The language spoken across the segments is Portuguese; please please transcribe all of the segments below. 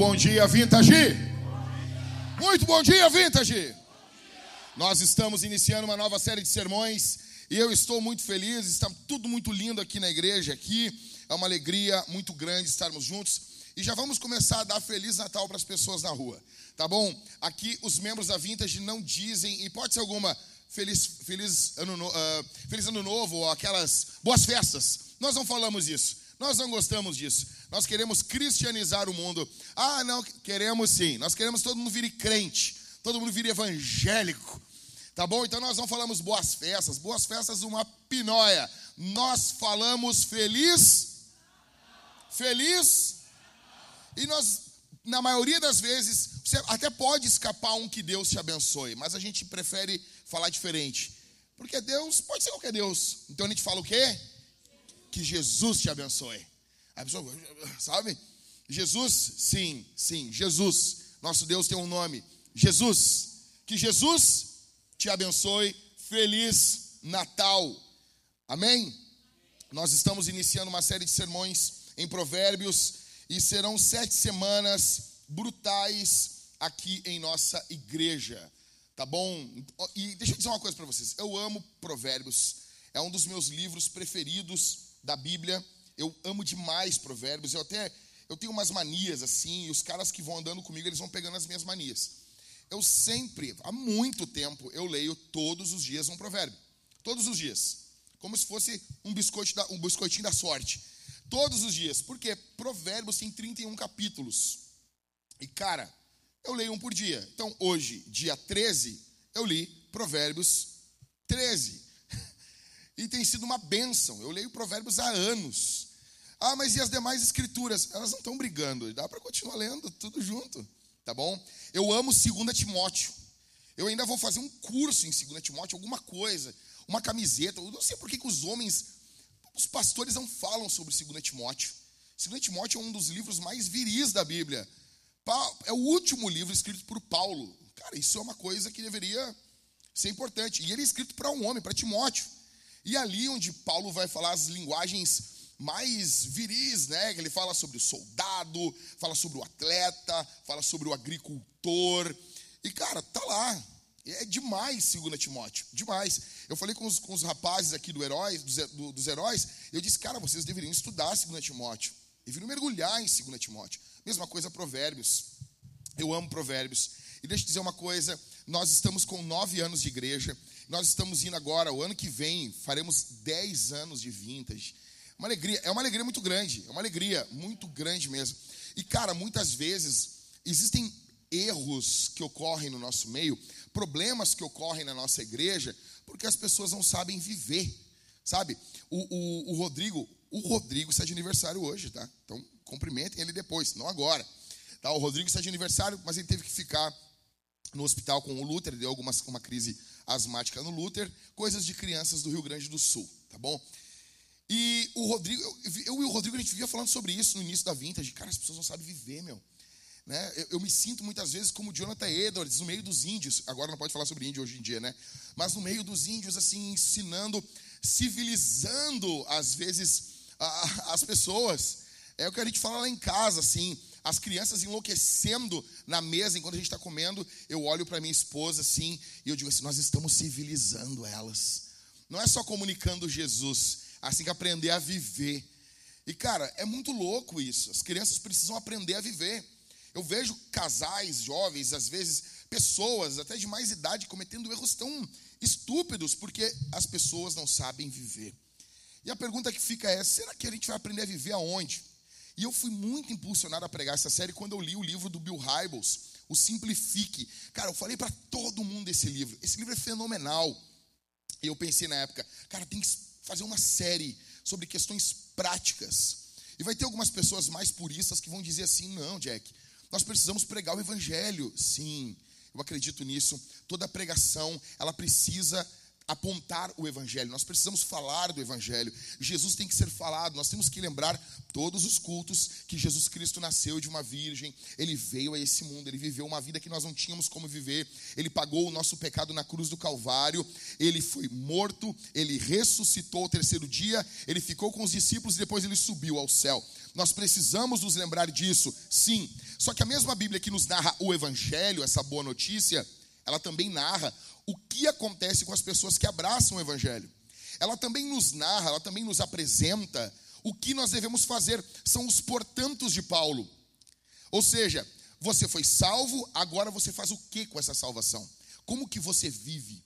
Bom dia, Vintage! Muito bom dia, Vintage! Nós estamos iniciando uma nova série de sermões e eu estou muito feliz, está tudo muito lindo aqui na igreja aqui. É uma alegria muito grande estarmos juntos e já vamos começar a dar feliz Natal para as pessoas na rua, tá bom? Aqui os membros da Vintage não dizem hipótese alguma feliz feliz ano, no, uh, feliz ano novo ou aquelas boas festas. Nós não falamos isso. Nós não gostamos disso. Nós queremos cristianizar o mundo. Ah, não, queremos sim. Nós queremos todo mundo vir crente, todo mundo vir evangélico. Tá bom? Então nós não falamos boas festas. Boas festas, uma pinóia. Nós falamos feliz. Feliz. E nós, na maioria das vezes, você até pode escapar um que Deus te abençoe, mas a gente prefere falar diferente. Porque Deus pode ser qualquer Deus. Então a gente fala o quê? Que Jesus te abençoe. A pessoa, sabe? Jesus, sim, sim, Jesus. Nosso Deus tem um nome, Jesus. Que Jesus te abençoe. Feliz Natal. Amém? Nós estamos iniciando uma série de sermões em Provérbios e serão sete semanas brutais aqui em nossa igreja. Tá bom? E deixa eu dizer uma coisa para vocês. Eu amo Provérbios. É um dos meus livros preferidos da Bíblia. Eu amo demais provérbios. Eu até eu tenho umas manias assim, e os caras que vão andando comigo, eles vão pegando as minhas manias. Eu sempre, há muito tempo, eu leio todos os dias um provérbio. Todos os dias. Como se fosse um, biscoito da, um biscoitinho da sorte. Todos os dias. Porque provérbios tem 31 capítulos. E, cara, eu leio um por dia. Então, hoje, dia 13, eu li provérbios 13. E tem sido uma bênção. Eu leio provérbios há anos. Ah, mas e as demais escrituras? Elas não estão brigando. Dá para continuar lendo tudo junto. Tá bom? Eu amo 2 Timóteo. Eu ainda vou fazer um curso em 2 Timóteo, alguma coisa. Uma camiseta. Eu não sei por que, que os homens, os pastores não falam sobre 2 Timóteo. 2 Timóteo é um dos livros mais viris da Bíblia. É o último livro escrito por Paulo. Cara, isso é uma coisa que deveria ser importante. E ele é escrito para um homem, para Timóteo. E ali onde Paulo vai falar as linguagens mais viris, né? Ele fala sobre o soldado, fala sobre o atleta, fala sobre o agricultor. E, cara, tá lá. É demais, 2 Timóteo, demais. Eu falei com os, com os rapazes aqui do heróis, dos, do, dos heróis, eu disse, cara, vocês deveriam estudar 2 Timóteo. Deveriam mergulhar em 2 Timóteo. Mesma coisa, Provérbios. Eu amo Provérbios. E deixa eu dizer uma coisa: nós estamos com nove anos de igreja. Nós estamos indo agora, o ano que vem, faremos 10 anos de vintage. Uma alegria, é uma alegria muito grande, é uma alegria muito grande mesmo. E cara, muitas vezes existem erros que ocorrem no nosso meio, problemas que ocorrem na nossa igreja, porque as pessoas não sabem viver, sabe? O, o, o Rodrigo, o Rodrigo está de aniversário hoje, tá? Então cumprimentem ele depois, não agora. Tá? O Rodrigo está de aniversário, mas ele teve que ficar no hospital com o Luther, deu alguma uma crise asmática no Luther, coisas de crianças do Rio Grande do Sul, tá bom? E o Rodrigo, eu, eu e o Rodrigo, a gente vivia falando sobre isso no início da vintage. Cara, as pessoas não sabem viver, meu. Né? Eu, eu, me sinto muitas vezes como Jonathan Edwards, no meio dos índios. Agora não pode falar sobre índio hoje em dia, né? Mas no meio dos índios, assim, ensinando, civilizando, às vezes, a, as pessoas. É o que a gente fala lá em casa, assim as crianças enlouquecendo na mesa enquanto a gente está comendo, eu olho para minha esposa assim e eu digo assim: nós estamos civilizando elas. Não é só comunicando Jesus, assim que aprender a viver. E cara, é muito louco isso. As crianças precisam aprender a viver. Eu vejo casais jovens, às vezes pessoas até de mais idade cometendo erros tão estúpidos porque as pessoas não sabem viver. E a pergunta que fica é: será que a gente vai aprender a viver aonde? E eu fui muito impulsionado a pregar essa série quando eu li o livro do Bill Hybels, o Simplifique. Cara, eu falei para todo mundo desse livro. Esse livro é fenomenal. E eu pensei na época, cara, tem que fazer uma série sobre questões práticas. E vai ter algumas pessoas mais puristas que vão dizer assim: não, Jack, nós precisamos pregar o evangelho. Sim, eu acredito nisso. Toda pregação, ela precisa apontar o Evangelho, nós precisamos falar do Evangelho. Jesus tem que ser falado, nós temos que lembrar todos os cultos que Jesus Cristo nasceu de uma virgem, ele veio a esse mundo, ele viveu uma vida que nós não tínhamos como viver, ele pagou o nosso pecado na cruz do Calvário, ele foi morto, ele ressuscitou ao terceiro dia, ele ficou com os discípulos e depois ele subiu ao céu. Nós precisamos nos lembrar disso, sim. Só que a mesma Bíblia que nos narra o Evangelho, essa boa notícia, ela também narra o que acontece com as pessoas que abraçam o Evangelho. Ela também nos narra, ela também nos apresenta o que nós devemos fazer. São os portantos de Paulo. Ou seja, você foi salvo, agora você faz o que com essa salvação? Como que você vive?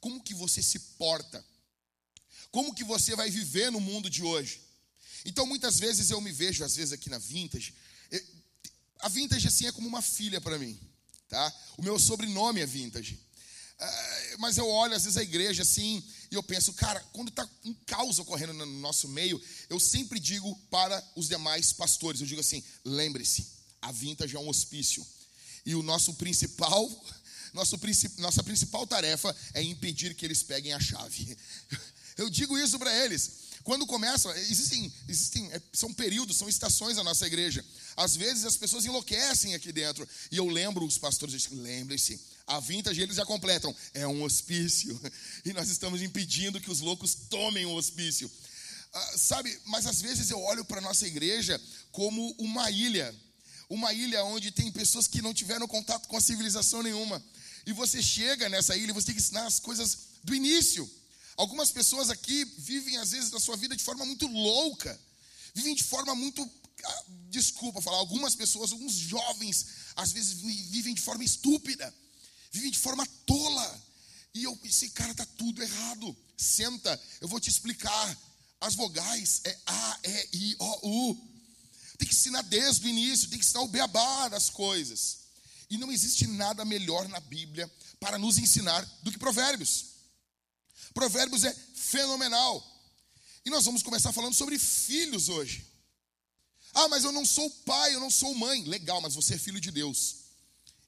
Como que você se porta? Como que você vai viver no mundo de hoje? Então, muitas vezes eu me vejo, às vezes aqui na Vintage, a Vintage assim é como uma filha para mim, tá? O meu sobrenome é Vintage. É, mas eu olho às vezes a igreja assim e eu penso, cara, quando está um caos ocorrendo no nosso meio, eu sempre digo para os demais pastores, eu digo assim, lembre-se, a Vintage é um hospício e o nosso principal, nosso, nossa principal tarefa é impedir que eles peguem a chave. Eu digo isso para eles. Quando começam, existem, existem, é, são períodos, são estações na nossa igreja. Às vezes as pessoas enlouquecem aqui dentro. E eu lembro os pastores, lembrem-se, a vintage eles já completam. É um hospício. E nós estamos impedindo que os loucos tomem o hospício. Ah, sabe, mas às vezes eu olho para a nossa igreja como uma ilha. Uma ilha onde tem pessoas que não tiveram contato com a civilização nenhuma. E você chega nessa ilha e você tem que ensinar as coisas do início. Algumas pessoas aqui vivem, às vezes, a sua vida de forma muito louca. Vivem de forma muito. Ah, desculpa falar, algumas pessoas, alguns jovens, às vezes vivem de forma estúpida vivem de forma tola. E eu pensei, cara, tá tudo errado. Senta, eu vou te explicar. As vogais é A, E, I, O, U. Tem que ensinar desde o início, tem que ensinar o beabá das coisas. E não existe nada melhor na Bíblia para nos ensinar do que Provérbios. Provérbios é fenomenal. E nós vamos começar falando sobre filhos hoje. Ah, mas eu não sou pai, eu não sou mãe. Legal, mas você é filho de Deus.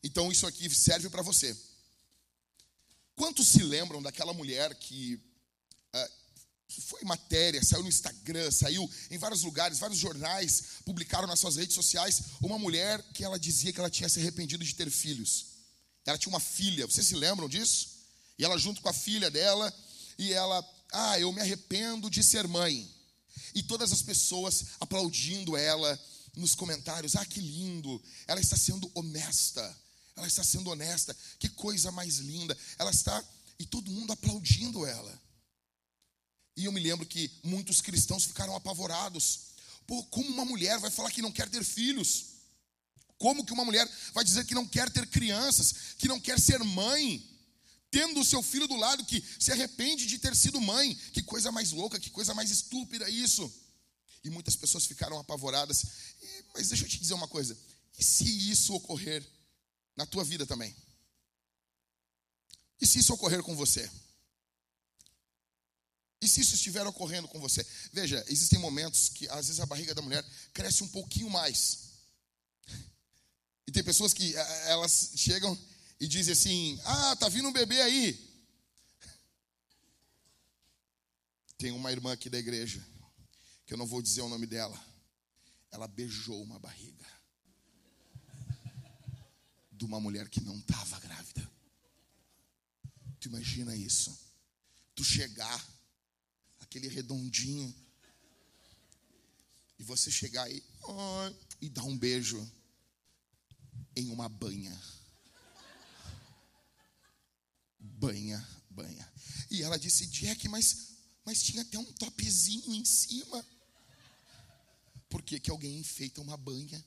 Então isso aqui serve para você. Quantos se lembram daquela mulher que uh, foi matéria, saiu no Instagram, saiu em vários lugares, vários jornais publicaram nas suas redes sociais uma mulher que ela dizia que ela tinha se arrependido de ter filhos. Ela tinha uma filha, vocês se lembram disso? E ela junto com a filha dela, e ela, ah, eu me arrependo de ser mãe. E todas as pessoas aplaudindo ela nos comentários, ah, que lindo, ela está sendo honesta. Ela está sendo honesta. Que coisa mais linda. Ela está. E todo mundo aplaudindo ela. E eu me lembro que muitos cristãos ficaram apavorados. Pô, como uma mulher vai falar que não quer ter filhos? Como que uma mulher vai dizer que não quer ter crianças, que não quer ser mãe, tendo o seu filho do lado que se arrepende de ter sido mãe? Que coisa mais louca, que coisa mais estúpida isso. E muitas pessoas ficaram apavoradas. E, mas deixa eu te dizer uma coisa: e se isso ocorrer na tua vida também. E se isso ocorrer com você? E se isso estiver ocorrendo com você? Veja, existem momentos que às vezes a barriga da mulher cresce um pouquinho mais. E tem pessoas que elas chegam e dizem assim: Ah, tá vindo um bebê aí. Tem uma irmã aqui da igreja, que eu não vou dizer o nome dela. Ela beijou uma barriga de uma mulher que não estava grávida. Tu imagina isso? Tu chegar, aquele redondinho, e você chegar aí oh, e dar um beijo em uma banha. Banha, banha. E ela disse, Jack, mas, mas tinha até um topzinho em cima. Por que, que alguém enfeita uma banha?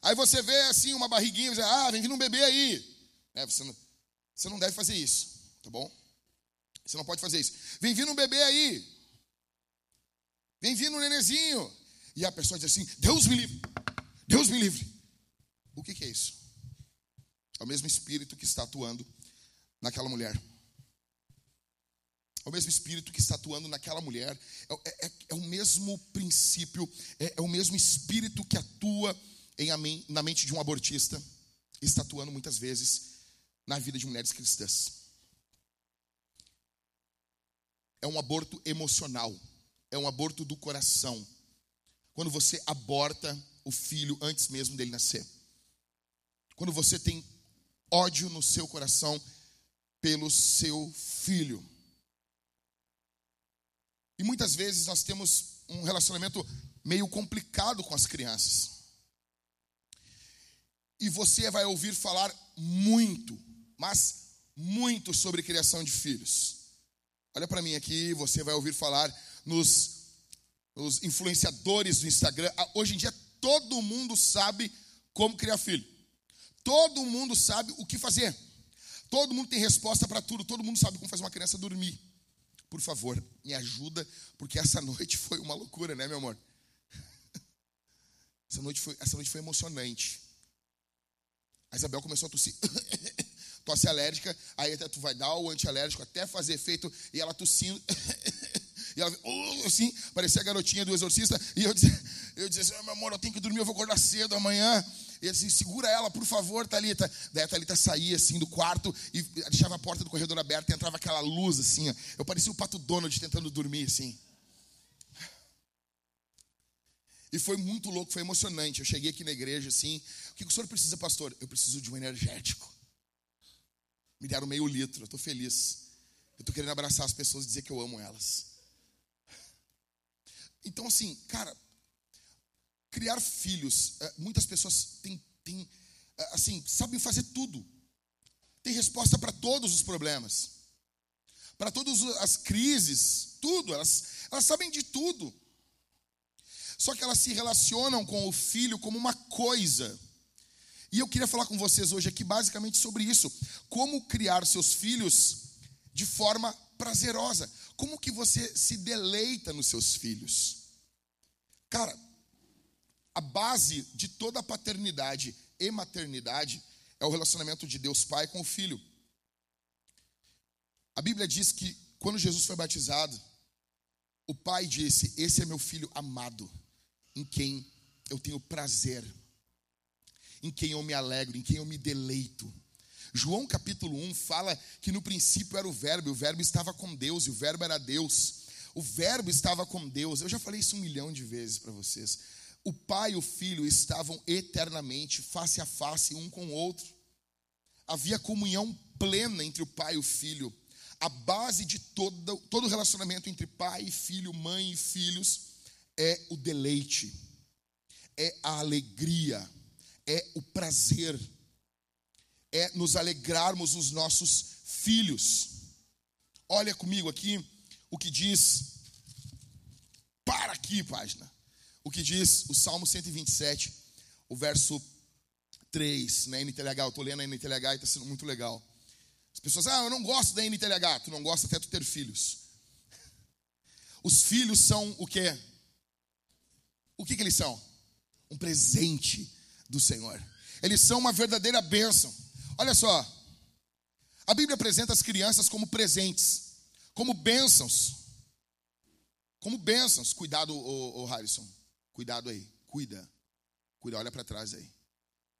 Aí você vê assim uma barriguinha diz, ah, vem vindo um bebê aí. É, você, não, você não deve fazer isso, tá bom? Você não pode fazer isso. Vem vindo um bebê aí. Vem vindo um nenezinho. E a pessoa diz assim, Deus me livre. Deus me livre. O que, que é isso? É o mesmo espírito que está atuando naquela mulher. É o mesmo espírito que está atuando naquela mulher. É, é, é o mesmo princípio, é, é o mesmo espírito que atua em, na mente de um abortista, está atuando muitas vezes na vida de mulheres cristãs. é um aborto emocional, é um aborto do coração. Quando você aborta o filho antes mesmo dele nascer. Quando você tem ódio no seu coração pelo seu filho. E muitas vezes nós temos um relacionamento meio complicado com as crianças. E você vai ouvir falar muito, mas muito sobre criação de filhos. Olha para mim aqui, você vai ouvir falar nos, nos influenciadores do Instagram. Ah, hoje em dia todo mundo sabe como criar filho. Todo mundo sabe o que fazer. Todo mundo tem resposta para tudo. Todo mundo sabe como fazer uma criança dormir. Por favor, me ajuda, porque essa noite foi uma loucura, né, meu amor? Essa noite foi, essa noite foi emocionante. A Isabel começou a tossir. Tosse alérgica, aí até tu vai dar o antialérgico até fazer efeito, e ela tossindo. E ela, uh, assim, parecia a garotinha do exorcista. E eu dizia, eu dizia assim, meu amor, eu tenho que dormir, eu vou acordar cedo amanhã. E assim, segura ela, por favor, Thalita. Daí a Thalita saía assim do quarto e deixava a porta do corredor aberta e entrava aquela luz assim. Ó. Eu parecia o pato Donald tentando dormir assim. E foi muito louco, foi emocionante. Eu cheguei aqui na igreja assim. O que o senhor precisa, pastor? Eu preciso de um energético. Me deram meio litro, eu estou feliz. Eu estou querendo abraçar as pessoas e dizer que eu amo elas. Então, assim, cara, criar filhos, eh, muitas pessoas têm, têm eh, assim, sabem fazer tudo. Tem resposta para todos os problemas, para todas as crises, tudo. Elas, elas sabem de tudo. Só que elas se relacionam com o filho como uma coisa. E eu queria falar com vocês hoje aqui basicamente sobre isso. Como criar seus filhos de forma prazerosa. Como que você se deleita nos seus filhos? Cara, a base de toda a paternidade e maternidade é o relacionamento de Deus Pai com o Filho. A Bíblia diz que quando Jesus foi batizado, o Pai disse: Esse é meu filho amado, em quem eu tenho prazer, em quem eu me alegro, em quem eu me deleito. João capítulo 1 fala que no princípio era o Verbo, e o Verbo estava com Deus, e o Verbo era Deus. O Verbo estava com Deus. Eu já falei isso um milhão de vezes para vocês. O Pai e o Filho estavam eternamente face a face um com o outro. Havia comunhão plena entre o Pai e o Filho. A base de todo, todo relacionamento entre pai e filho, mãe e filhos, é o deleite, é a alegria, é o prazer é nos alegrarmos os nossos filhos. Olha comigo aqui o que diz, para aqui, página, o que diz o Salmo 127, o verso 3, na NTLH. Eu estou lendo a NTLH e está sendo muito legal. As pessoas, ah, eu não gosto da NTLH. Tu não gosta até tu ter filhos. Os filhos são o quê? O que, que eles são? Um presente do Senhor. Eles são uma verdadeira bênção. Olha só, a Bíblia apresenta as crianças como presentes, como bênçãos. Como bênçãos. Cuidado, ô, Harrison. Cuidado aí. Cuida. Cuida, olha para trás aí.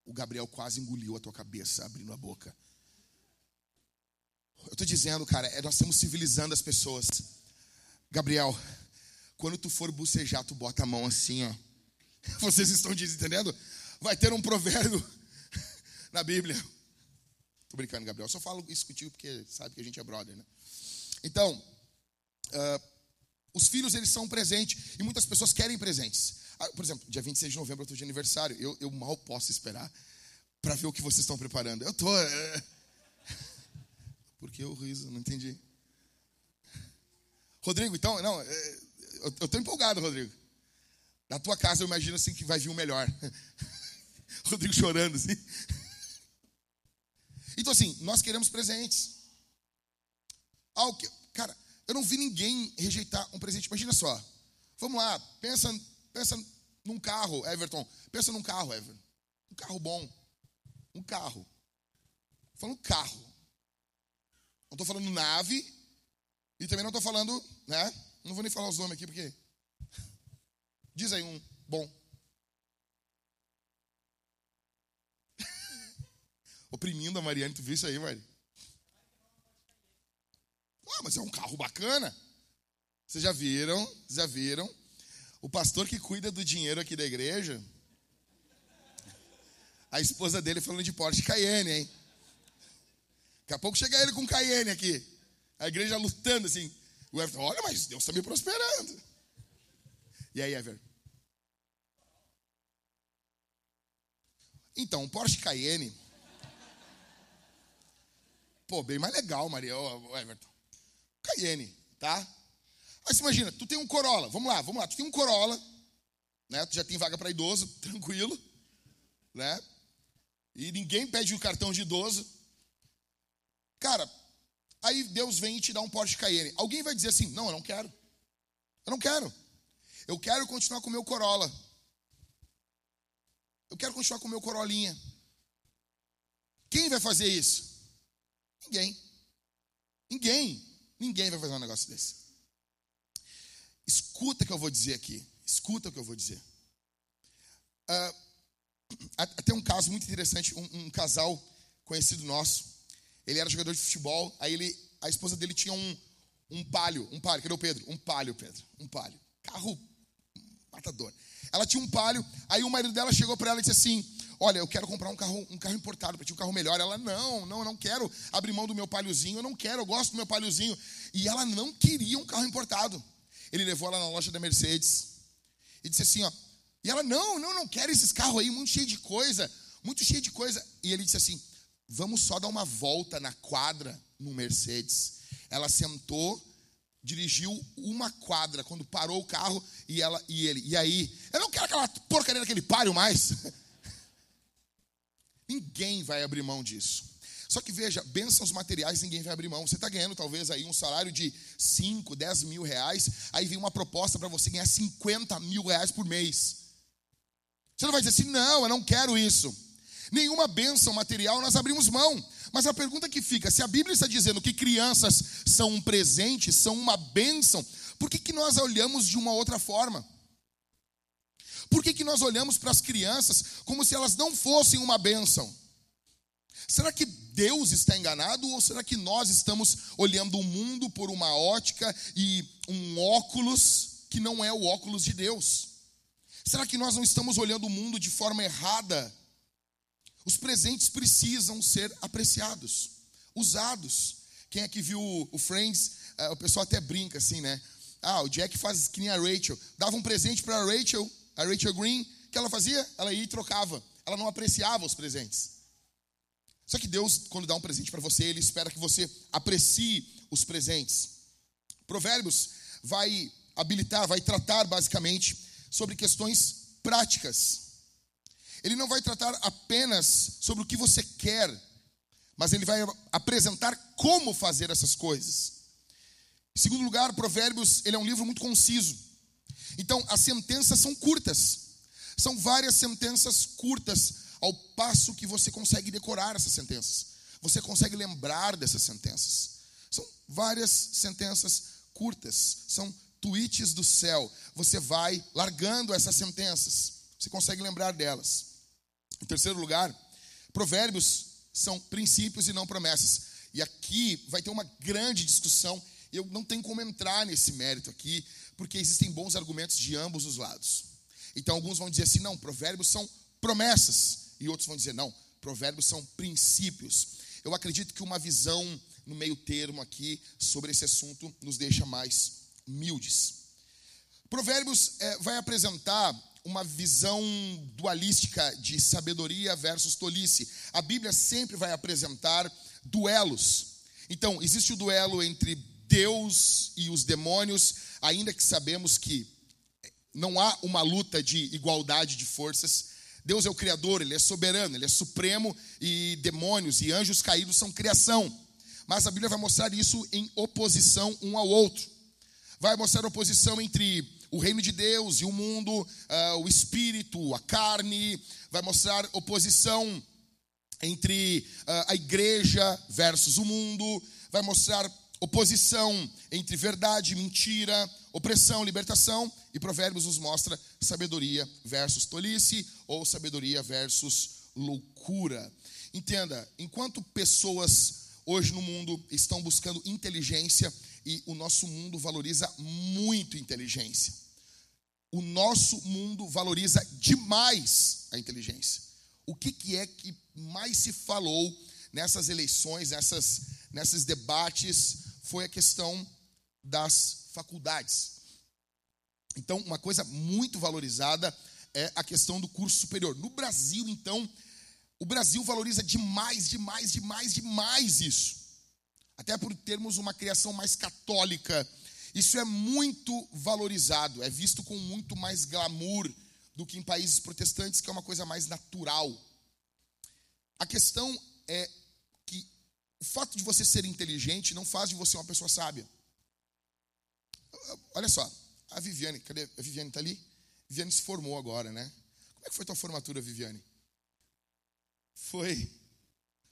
O Gabriel quase engoliu a tua cabeça abrindo a boca. Eu estou dizendo, cara, é, nós estamos civilizando as pessoas. Gabriel, quando tu for bucejar, tu bota a mão assim, ó. Vocês estão entendendo? Vai ter um provérbio na Bíblia. Tô brincando, Gabriel. Só falo isso contigo porque sabe que a gente é brother, né? Então, uh, os filhos, eles são um presente. E muitas pessoas querem presentes. Ah, por exemplo, dia 26 de novembro eu estou de aniversário. Eu, eu mal posso esperar para ver o que vocês estão preparando. Eu tô. É... Por que o riso? Não entendi. Rodrigo, então, não, é, eu, eu tô empolgado, Rodrigo. Na tua casa eu imagino assim que vai vir o melhor. Rodrigo chorando assim. Então, assim, nós queremos presentes. Que, cara, eu não vi ninguém rejeitar um presente. Imagina só. Vamos lá, pensa, pensa num carro, Everton. Pensa num carro, Everton. Um carro bom. Um carro. Falando carro. Não estou falando nave. E também não estou falando, né? Não vou nem falar os nomes aqui porque. Diz aí um bom. Oprimindo a Mariane. Tu viu isso aí, Mari? Ah, mas é um carro bacana. Vocês já viram? Já viram? O pastor que cuida do dinheiro aqui da igreja, a esposa dele falando de Porsche Cayenne, hein? Daqui a pouco chega ele com Cayenne aqui. A igreja lutando assim. O Everton, olha, mas Deus está me prosperando. E aí, Ever? Então, o Porsche Cayenne. Pô, bem mais legal, Maria, o Everton. Cayenne, tá? Aí você imagina, tu tem um Corolla, vamos lá, vamos lá, tu tem um Corolla, né? Tu já tem vaga para idoso, tranquilo, né? E ninguém pede o cartão de idoso. Cara, aí Deus vem e te dá um Porsche Cayenne. Alguém vai dizer assim: "Não, eu não quero. Eu não quero. Eu quero continuar com o meu Corolla. Eu quero continuar com o meu Corolinha." Quem vai fazer isso? Ninguém. Ninguém. Ninguém vai fazer um negócio desse. Escuta o que eu vou dizer aqui. Escuta o que eu vou dizer. Uh, até um caso muito interessante, um, um, casal conhecido nosso. Ele era jogador de futebol, aí ele, a esposa dele tinha um, um palio, um palio, cadê o Pedro? Um palio, Pedro, um palio. Carro Ela tinha um palio, aí o marido dela chegou para ela e disse assim: Olha, eu quero comprar um carro, um carro importado para ti, um carro melhor. Ela, não, não, não quero abrir mão do meu paliozinho, eu não quero, eu gosto do meu paliozinho. E ela não queria um carro importado. Ele levou ela na loja da Mercedes e disse assim: Ó, e ela, não, não, não quero esses carros aí, muito cheio de coisa, muito cheio de coisa. E ele disse assim: vamos só dar uma volta na quadra no Mercedes. Ela sentou, dirigiu uma quadra quando parou o carro e ela e ele. E aí, eu não quero aquela porcaria daquele páreo mais. Ninguém vai abrir mão disso. Só que veja, bênçãos materiais ninguém vai abrir mão. Você está ganhando talvez aí um salário de 5, 10 mil reais, aí vem uma proposta para você ganhar 50 mil reais por mês. Você não vai dizer assim, não, eu não quero isso. Nenhuma bênção material nós abrimos mão. Mas a pergunta que fica, se a Bíblia está dizendo que crianças são um presente, são uma bênção, por que, que nós olhamos de uma outra forma? Por que, que nós olhamos para as crianças como se elas não fossem uma bênção? Será que Deus está enganado ou será que nós estamos olhando o mundo por uma ótica e um óculos que não é o óculos de Deus? Será que nós não estamos olhando o mundo de forma errada? Os presentes precisam ser apreciados, usados. Quem é que viu o Friends? É, o pessoal até brinca assim, né? Ah, o Jack faz que nem a Rachel. Dava um presente para a Rachel, a Rachel Green, o que ela fazia? Ela ia e trocava. Ela não apreciava os presentes. Só que Deus, quando dá um presente para você, Ele espera que você aprecie os presentes. Provérbios vai habilitar, vai tratar basicamente sobre questões práticas. Ele não vai tratar apenas sobre o que você quer, mas ele vai apresentar como fazer essas coisas. Em segundo lugar, Provérbios, ele é um livro muito conciso. Então, as sentenças são curtas. São várias sentenças curtas, ao passo que você consegue decorar essas sentenças. Você consegue lembrar dessas sentenças. São várias sentenças curtas, são tweets do céu, você vai largando essas sentenças. Você consegue lembrar delas. Em terceiro lugar, provérbios são princípios e não promessas. E aqui vai ter uma grande discussão. Eu não tenho como entrar nesse mérito aqui, porque existem bons argumentos de ambos os lados. Então, alguns vão dizer assim: não, provérbios são promessas. E outros vão dizer: não, provérbios são princípios. Eu acredito que uma visão no meio termo aqui sobre esse assunto nos deixa mais humildes. Provérbios é, vai apresentar uma visão dualística de sabedoria versus tolice. A Bíblia sempre vai apresentar duelos. Então, existe o duelo entre Deus e os demônios, ainda que sabemos que não há uma luta de igualdade de forças. Deus é o Criador, Ele é soberano, Ele é supremo, e demônios e anjos caídos são criação. Mas a Bíblia vai mostrar isso em oposição um ao outro vai mostrar oposição entre o reino de Deus e o mundo, uh, o espírito, a carne, vai mostrar oposição entre uh, a igreja versus o mundo, vai mostrar oposição entre verdade mentira, opressão, libertação, e Provérbios nos mostra sabedoria versus tolice ou sabedoria versus loucura. Entenda, enquanto pessoas hoje no mundo estão buscando inteligência e o nosso mundo valoriza muito inteligência. O nosso mundo valoriza demais a inteligência. O que, que é que mais se falou nessas eleições, nessas, nesses debates, foi a questão das faculdades. Então, uma coisa muito valorizada é a questão do curso superior. No Brasil, então, o Brasil valoriza demais, demais, demais, demais isso. Até por termos uma criação mais católica. Isso é muito valorizado, é visto com muito mais glamour do que em países protestantes, que é uma coisa mais natural. A questão é que o fato de você ser inteligente não faz de você uma pessoa sábia. Olha só, a Viviane, cadê? A Viviane está ali? A Viviane se formou agora, né? Como é que foi tua formatura, Viviane? Foi.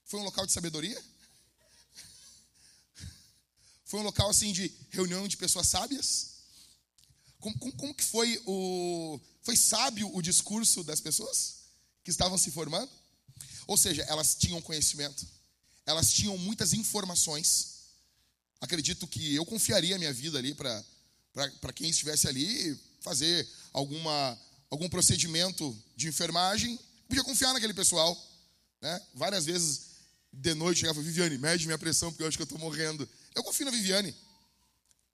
Foi um local de sabedoria? Foi um local assim de reunião de pessoas sábias? Como, como, como, que foi o. Foi sábio o discurso das pessoas que estavam se formando? Ou seja, elas tinham conhecimento, elas tinham muitas informações. Acredito que eu confiaria a minha vida ali para quem estivesse ali fazer alguma, algum procedimento de enfermagem. Podia confiar naquele pessoal. Né? Várias vezes de noite chegava, Viviane, mede minha pressão porque eu acho que eu estou morrendo. Eu confio na Viviane.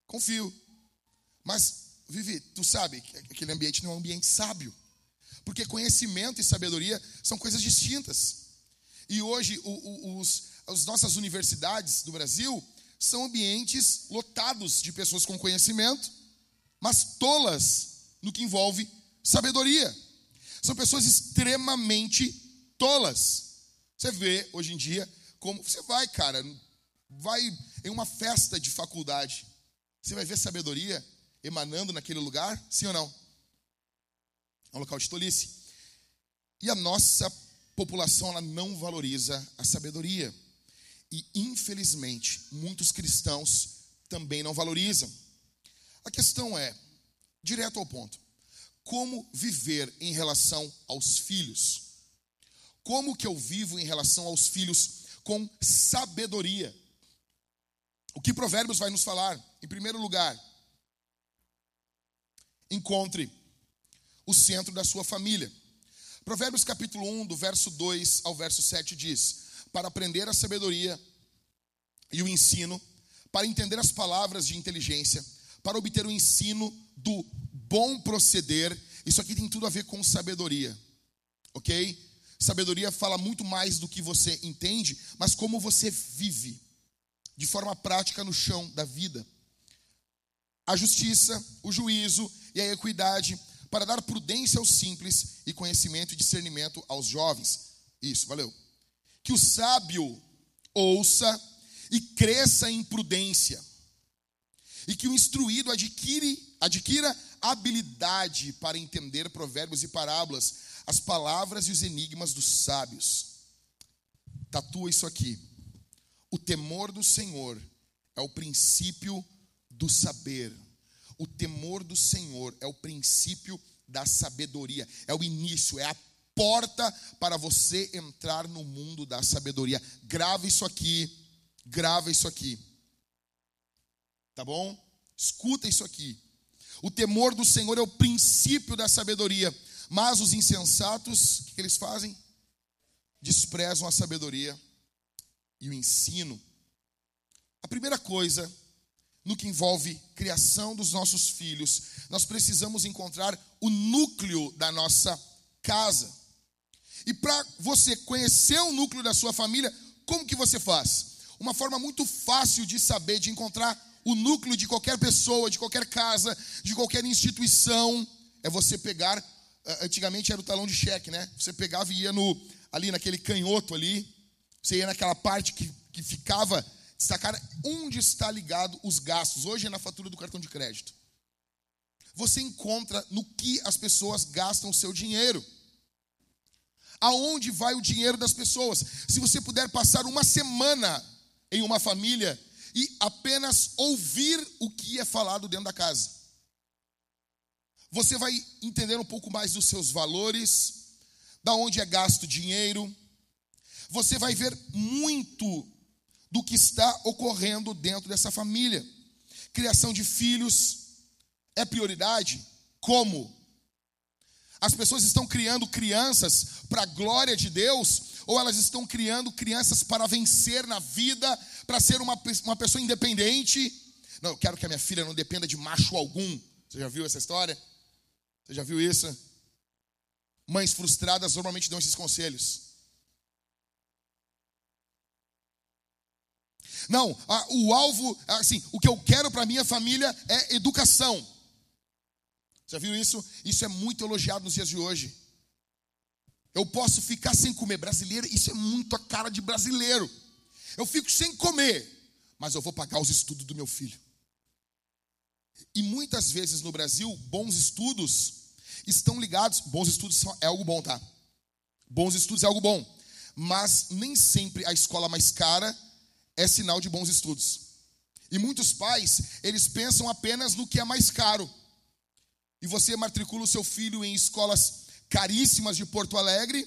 Confio. Mas, Vivi, tu sabe que aquele ambiente não é um ambiente sábio. Porque conhecimento e sabedoria são coisas distintas. E hoje, o, o, os, as nossas universidades do Brasil são ambientes lotados de pessoas com conhecimento, mas tolas no que envolve sabedoria. São pessoas extremamente tolas. Você vê hoje em dia como você vai, cara, vai em uma festa de faculdade. Você vai ver sabedoria emanando naquele lugar? Sim ou não? É um local de tolice. E a nossa população ela não valoriza a sabedoria. E infelizmente, muitos cristãos também não valorizam. A questão é, direto ao ponto, como viver em relação aos filhos? Como que eu vivo em relação aos filhos com sabedoria? O que Provérbios vai nos falar? Em primeiro lugar, encontre o centro da sua família. Provérbios capítulo 1, do verso 2 ao verso 7 diz: Para aprender a sabedoria e o ensino, para entender as palavras de inteligência, para obter o ensino do bom proceder, isso aqui tem tudo a ver com sabedoria, ok? Sabedoria fala muito mais do que você entende, mas como você vive de forma prática no chão da vida. A justiça, o juízo e a equidade para dar prudência aos simples e conhecimento e discernimento aos jovens. Isso, valeu. Que o sábio ouça e cresça em prudência. E que o instruído adquire, adquira habilidade para entender provérbios e parábolas as palavras e os enigmas dos sábios. Tatua isso aqui. O temor do Senhor é o princípio do saber. O temor do Senhor é o princípio da sabedoria, é o início, é a porta para você entrar no mundo da sabedoria. Grava isso aqui, grava isso aqui. Tá bom? Escuta isso aqui. O temor do Senhor é o princípio da sabedoria. Mas os insensatos, o que, eles fazem? Desprezam a sabedoria e o ensino. A primeira coisa, no que envolve criação dos nossos filhos, nós precisamos encontrar o núcleo da nossa casa. E para você conhecer o núcleo da sua família, como que você faz? Uma forma muito fácil de saber, de encontrar o núcleo de qualquer pessoa, de qualquer casa, de qualquer instituição, é você pegar antigamente era o talão de cheque, né? Você pegava e ia no, ali naquele canhoto ali, você ia naquela parte que, que ficava destacada onde está ligado os gastos. Hoje é na fatura do cartão de crédito. Você encontra no que as pessoas gastam o seu dinheiro. Aonde vai o dinheiro das pessoas? Se você puder passar uma semana em uma família e apenas ouvir o que é falado dentro da casa. Você vai entender um pouco mais dos seus valores, da onde é gasto dinheiro. Você vai ver muito do que está ocorrendo dentro dessa família. Criação de filhos é prioridade? Como? As pessoas estão criando crianças para a glória de Deus ou elas estão criando crianças para vencer na vida, para ser uma, uma pessoa independente? Não, eu quero que a minha filha não dependa de macho algum. Você já viu essa história? Você já viu isso? Mães frustradas normalmente dão esses conselhos. Não, o alvo, assim, o que eu quero para minha família é educação. Já viu isso? Isso é muito elogiado nos dias de hoje. Eu posso ficar sem comer. Brasileiro, isso é muito a cara de brasileiro. Eu fico sem comer, mas eu vou pagar os estudos do meu filho. E muitas vezes no Brasil, bons estudos estão ligados. Bons estudos é algo bom, tá? Bons estudos é algo bom. Mas nem sempre a escola mais cara é sinal de bons estudos. E muitos pais, eles pensam apenas no que é mais caro. E você matricula o seu filho em escolas caríssimas de Porto Alegre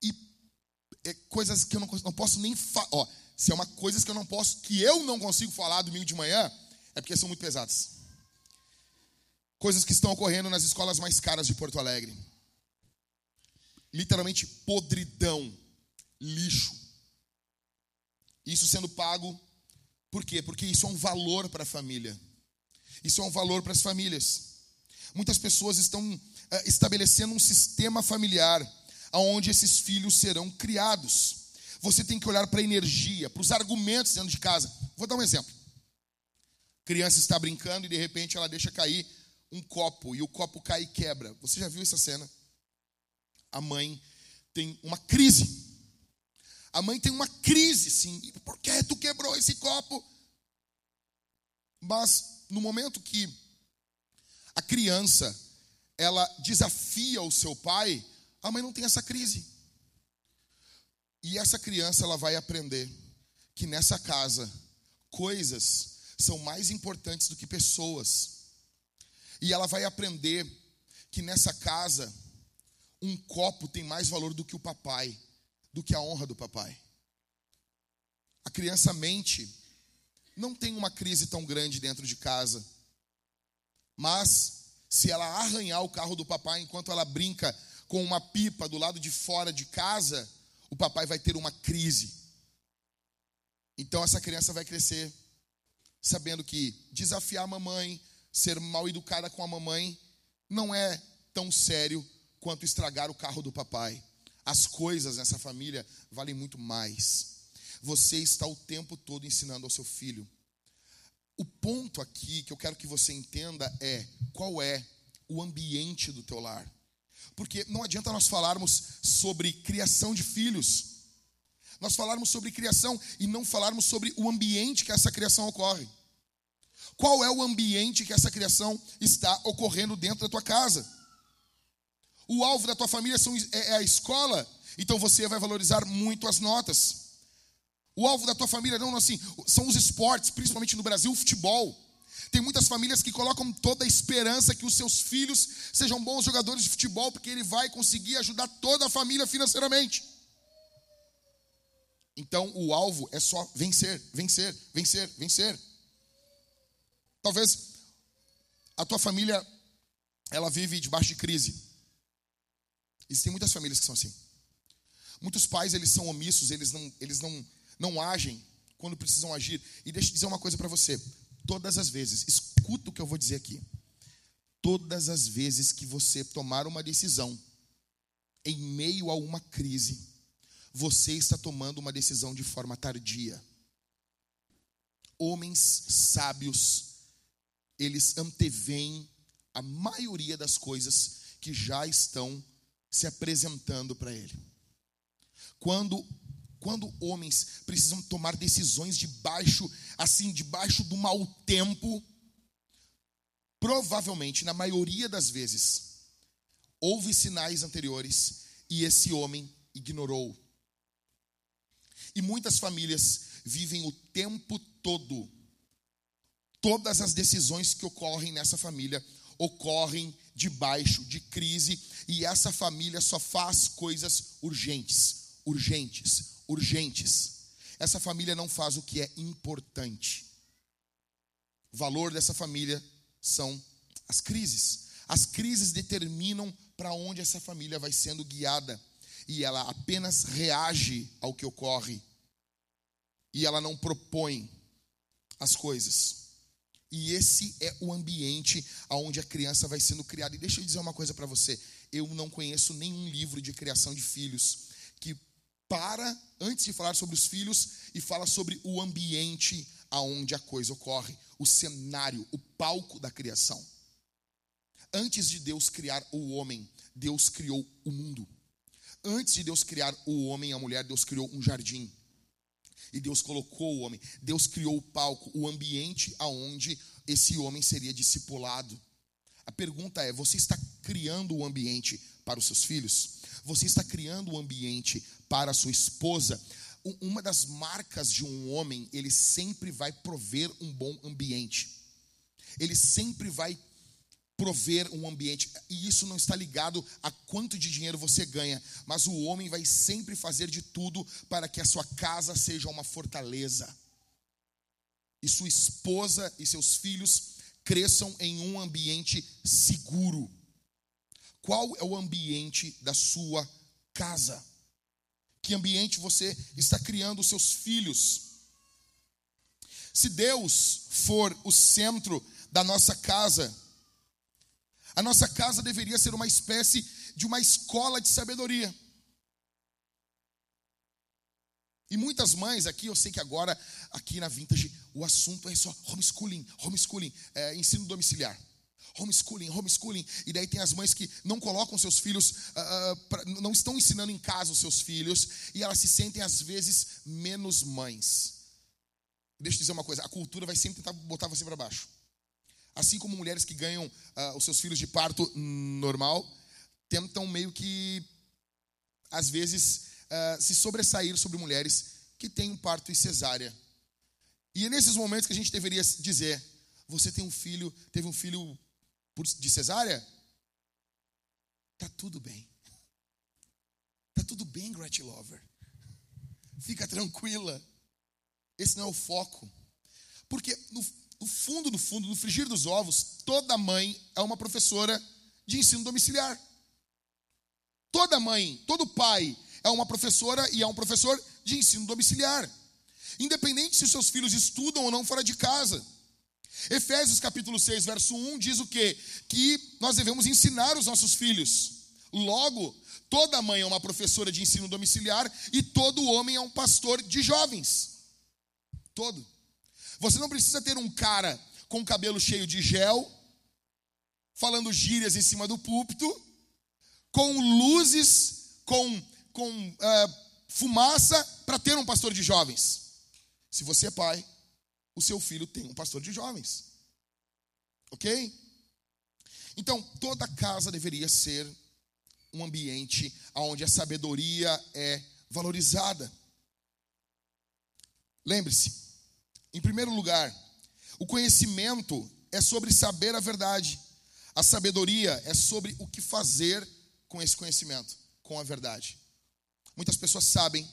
e é coisas que eu não, não posso nem falar. Se é uma coisas que eu não posso, que eu não consigo falar domingo de manhã, é porque são muito pesadas. Coisas que estão ocorrendo nas escolas mais caras de Porto Alegre. Literalmente podridão, lixo. Isso sendo pago, por quê? Porque isso é um valor para a família. Isso é um valor para as famílias. Muitas pessoas estão é, estabelecendo um sistema familiar onde esses filhos serão criados. Você tem que olhar para a energia, para os argumentos dentro de casa. Vou dar um exemplo. A criança está brincando e de repente ela deixa cair um copo e o copo cai e quebra. Você já viu essa cena? A mãe tem uma crise a mãe tem uma crise, sim. Por que tu quebrou esse copo? Mas no momento que a criança ela desafia o seu pai, a mãe não tem essa crise. E essa criança ela vai aprender que nessa casa coisas são mais importantes do que pessoas. E ela vai aprender que nessa casa um copo tem mais valor do que o papai do que a honra do papai. A criança mente, não tem uma crise tão grande dentro de casa, mas se ela arranhar o carro do papai enquanto ela brinca com uma pipa do lado de fora de casa, o papai vai ter uma crise. Então essa criança vai crescer sabendo que desafiar a mamãe, ser mal educada com a mamãe, não é tão sério quanto estragar o carro do papai. As coisas nessa família valem muito mais. Você está o tempo todo ensinando ao seu filho. O ponto aqui que eu quero que você entenda é qual é o ambiente do teu lar. Porque não adianta nós falarmos sobre criação de filhos, nós falarmos sobre criação e não falarmos sobre o ambiente que essa criação ocorre. Qual é o ambiente que essa criação está ocorrendo dentro da tua casa? O alvo da tua família são, é, é a escola, então você vai valorizar muito as notas. O alvo da tua família não assim, são os esportes, principalmente no Brasil, o futebol. Tem muitas famílias que colocam toda a esperança que os seus filhos sejam bons jogadores de futebol, porque ele vai conseguir ajudar toda a família financeiramente. Então o alvo é só vencer, vencer, vencer, vencer. Talvez a tua família ela vive debaixo de crise. Existem muitas famílias que são assim. Muitos pais, eles são omissos, eles não, eles não, não agem quando precisam agir. E deixa eu dizer uma coisa para você. Todas as vezes, escuta o que eu vou dizer aqui. Todas as vezes que você tomar uma decisão em meio a uma crise, você está tomando uma decisão de forma tardia. Homens sábios, eles antevêm a maioria das coisas que já estão se apresentando para ele. Quando quando homens precisam tomar decisões debaixo assim, debaixo do mau tempo, provavelmente na maioria das vezes houve sinais anteriores e esse homem ignorou. E muitas famílias vivem o tempo todo todas as decisões que ocorrem nessa família ocorrem debaixo de crise e essa família só faz coisas urgentes, urgentes, urgentes. essa família não faz o que é importante. O valor dessa família são as crises. As crises determinam para onde essa família vai sendo guiada. E ela apenas reage ao que ocorre. E ela não propõe as coisas. E esse é o ambiente onde a criança vai sendo criada. E deixa eu dizer uma coisa para você: eu não conheço nenhum livro de criação de filhos que para antes de falar sobre os filhos e fala sobre o ambiente aonde a coisa ocorre, o cenário, o palco da criação. Antes de Deus criar o homem, Deus criou o mundo. Antes de Deus criar o homem e a mulher, Deus criou um jardim. E Deus colocou o homem. Deus criou o palco, o ambiente aonde esse homem seria discipulado. A pergunta é: você está criando o ambiente para os seus filhos? Você está criando o ambiente para a sua esposa? Uma das marcas de um homem, ele sempre vai prover um bom ambiente. Ele sempre vai prover um ambiente. E isso não está ligado a quanto de dinheiro você ganha, mas o homem vai sempre fazer de tudo para que a sua casa seja uma fortaleza. E sua esposa e seus filhos cresçam em um ambiente seguro. Qual é o ambiente da sua casa? Que ambiente você está criando os seus filhos? Se Deus for o centro da nossa casa, a nossa casa deveria ser uma espécie de uma escola de sabedoria. E muitas mães aqui, eu sei que agora, aqui na Vintage, o assunto é só homeschooling, homeschooling, é, ensino domiciliar. Homeschooling, homeschooling. E daí tem as mães que não colocam seus filhos, uh, pra, não estão ensinando em casa os seus filhos, e elas se sentem, às vezes, menos mães. Deixa eu dizer uma coisa: a cultura vai sempre tentar botar você para baixo. Assim como mulheres que ganham uh, os seus filhos de parto normal, tentam meio que, às vezes, uh, se sobressair sobre mulheres que têm um parto e cesárea. E é nesses momentos que a gente deveria dizer: você tem um filho, teve um filho de cesárea? Tá tudo bem. Tá tudo bem, Gretchen Lover. Fica tranquila. Esse não é o foco. Porque no, no fundo, no fundo, no frigir dos ovos, toda mãe é uma professora de ensino domiciliar. Toda mãe, todo pai é uma professora e é um professor de ensino domiciliar. Independente se os seus filhos estudam ou não fora de casa. Efésios capítulo 6, verso 1 diz o quê? Que nós devemos ensinar os nossos filhos. Logo, toda mãe é uma professora de ensino domiciliar e todo homem é um pastor de jovens. Todo. Você não precisa ter um cara com cabelo cheio de gel, falando gírias em cima do púlpito, com luzes, com, com uh, fumaça, para ter um pastor de jovens. Se você é pai, o seu filho tem um pastor de jovens. Ok? Então, toda casa deveria ser um ambiente onde a sabedoria é valorizada. Lembre-se, em primeiro lugar, o conhecimento é sobre saber a verdade. A sabedoria é sobre o que fazer com esse conhecimento, com a verdade. Muitas pessoas sabem,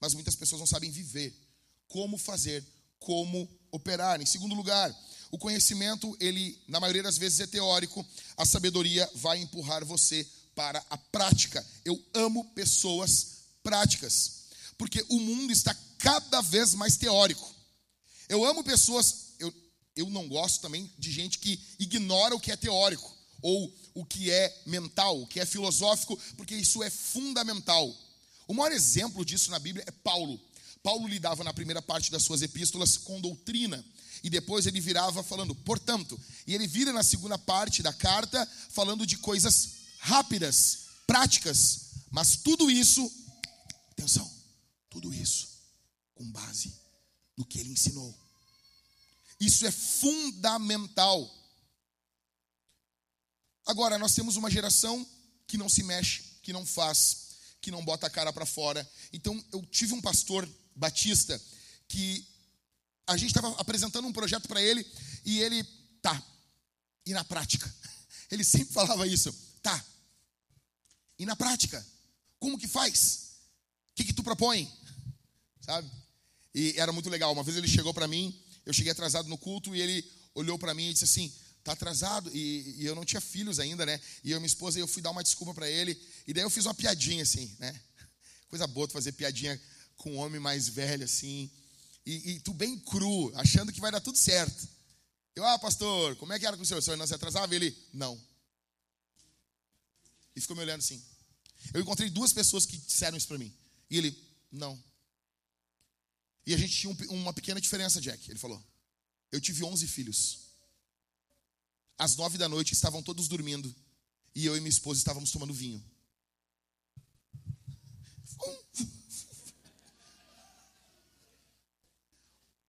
mas muitas pessoas não sabem viver. Como fazer, como operar. Em segundo lugar, o conhecimento, ele, na maioria das vezes, é teórico. A sabedoria vai empurrar você para a prática. Eu amo pessoas práticas, porque o mundo está cada vez mais teórico. Eu amo pessoas, eu, eu não gosto também de gente que ignora o que é teórico, ou o que é mental, o que é filosófico, porque isso é fundamental. O maior exemplo disso na Bíblia é Paulo. Paulo lidava na primeira parte das suas epístolas com doutrina, e depois ele virava falando, portanto, e ele vira na segunda parte da carta falando de coisas rápidas, práticas, mas tudo isso, atenção, tudo isso com base do que ele ensinou. Isso é fundamental. Agora, nós temos uma geração que não se mexe, que não faz, que não bota a cara para fora. Então, eu tive um pastor batista que a gente estava apresentando um projeto para ele e ele, tá, e na prática? Ele sempre falava isso, tá, e na prática? Como que faz? O que, que tu propõe? Sabe? E era muito legal. Uma vez ele chegou para mim, eu cheguei atrasado no culto e ele olhou para mim e disse assim: "Tá atrasado?" E, e, eu não tinha filhos ainda, né? E eu minha esposa, eu fui dar uma desculpa para ele, e daí eu fiz uma piadinha assim, né? Coisa boa fazer piadinha com um homem mais velho assim. E, e tu bem cru, achando que vai dar tudo certo. Eu, ah, pastor, como é que era com o senhor? O senhor não se atrasava? Ele, não. E ficou me olhando assim. Eu encontrei duas pessoas que disseram isso para mim. E ele, não. E a gente tinha um, uma pequena diferença, Jack. Ele falou: Eu tive 11 filhos. Às nove da noite estavam todos dormindo. E eu e minha esposa estávamos tomando vinho.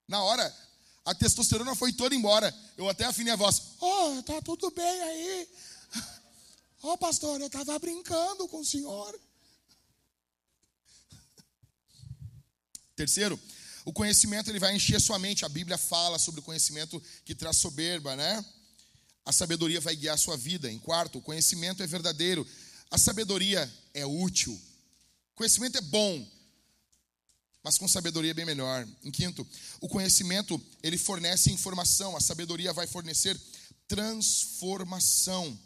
Na hora, a testosterona foi toda embora. Eu até afinei a voz. Oh, tá tudo bem aí. Oh, pastor, eu estava brincando com o senhor. Terceiro, o conhecimento ele vai encher sua mente. A Bíblia fala sobre o conhecimento que traz soberba, né? A sabedoria vai guiar sua vida. Em quarto, o conhecimento é verdadeiro. A sabedoria é útil. O conhecimento é bom, mas com sabedoria é bem melhor. Em quinto, o conhecimento ele fornece informação. A sabedoria vai fornecer transformação.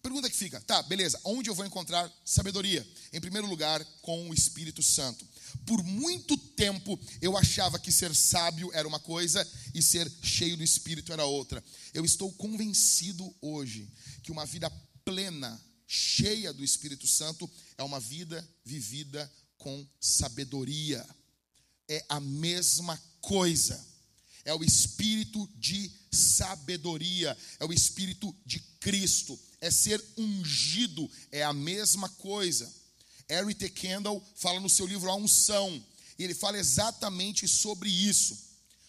Pergunta que fica, tá, beleza, onde eu vou encontrar sabedoria? Em primeiro lugar, com o Espírito Santo. Por muito tempo eu achava que ser sábio era uma coisa e ser cheio do Espírito era outra. Eu estou convencido hoje que uma vida plena, cheia do Espírito Santo, é uma vida vivida com sabedoria. É a mesma coisa. É o espírito de sabedoria, é o espírito de Cristo é ser ungido, é a mesma coisa. Harry T. Kendall fala no seu livro A Unção, e ele fala exatamente sobre isso.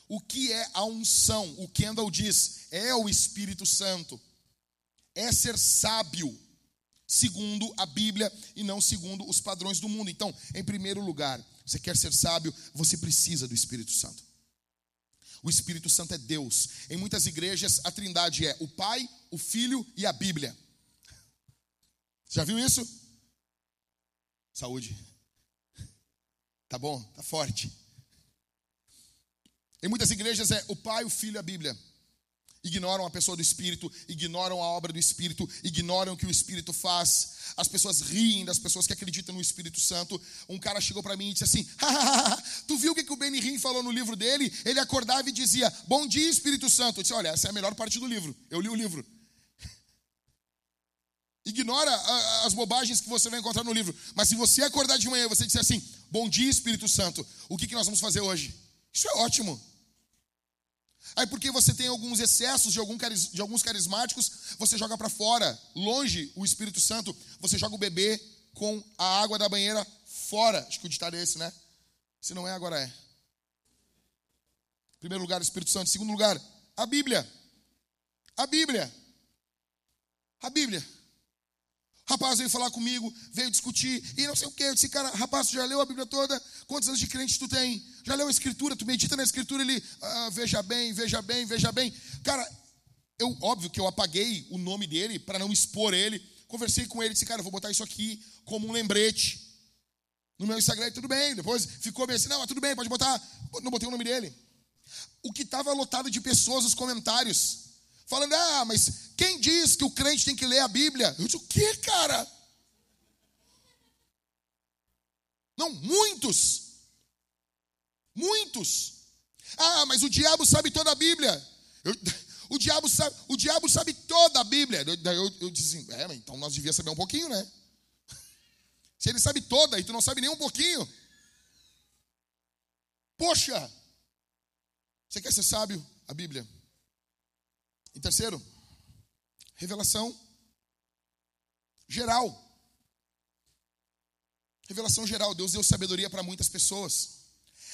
O que é a unção? O Kendall diz: é o Espírito Santo, é ser sábio, segundo a Bíblia e não segundo os padrões do mundo. Então, em primeiro lugar, você quer ser sábio, você precisa do Espírito Santo. O Espírito Santo é Deus. Em muitas igrejas, a trindade é o Pai, o Filho e a Bíblia. Já viu isso? Saúde. Tá bom? Tá forte. Em muitas igrejas é o Pai, o Filho e a Bíblia. Ignoram a pessoa do Espírito, ignoram a obra do Espírito, ignoram o que o Espírito faz. As pessoas riem das pessoas que acreditam no Espírito Santo. Um cara chegou para mim e disse assim: Tu viu o que o Benny Hinn falou no livro dele? Ele acordava e dizia: Bom dia, Espírito Santo. Eu disse: Olha, essa é a melhor parte do livro. Eu li o livro. Ignora as bobagens que você vai encontrar no livro. Mas se você acordar de manhã e você disser assim: Bom dia, Espírito Santo, o que, que nós vamos fazer hoje? Isso é ótimo. Aí, porque você tem alguns excessos de, algum, de alguns carismáticos, você joga para fora, longe o Espírito Santo, você joga o bebê com a água da banheira fora. Acho que o ditado é esse, né? Se não é, agora é. Primeiro lugar, o Espírito Santo. Segundo lugar, a Bíblia. A Bíblia. A Bíblia. Rapaz veio falar comigo, veio discutir, e não sei o que. Eu disse, cara, rapaz, tu já leu a Bíblia toda? Quantos anos de crente tu tem? Já leu a Escritura? Tu medita na Escritura ali? Ah, veja bem, veja bem, veja bem. Cara, eu, óbvio que eu apaguei o nome dele para não expor ele. Conversei com ele, disse, cara, vou botar isso aqui como um lembrete. No meu Instagram, tudo bem. Depois ficou bem assim, não, tudo bem, pode botar. Não botei o nome dele. O que estava lotado de pessoas nos comentários falando: ah, mas quem diz que o crente tem que ler a Bíblia? Eu disse: o que, cara? Não, muitos. Muitos. Ah, mas o diabo sabe toda a Bíblia. Eu, o, diabo sabe, o diabo sabe toda a Bíblia. Eu, eu, eu assim, é, então nós devíamos saber um pouquinho, né? Se ele sabe toda e tu não sabe nem um pouquinho. Poxa! Você quer ser sábio? A Bíblia. E terceiro, revelação geral. Revelação geral. Deus deu sabedoria para muitas pessoas.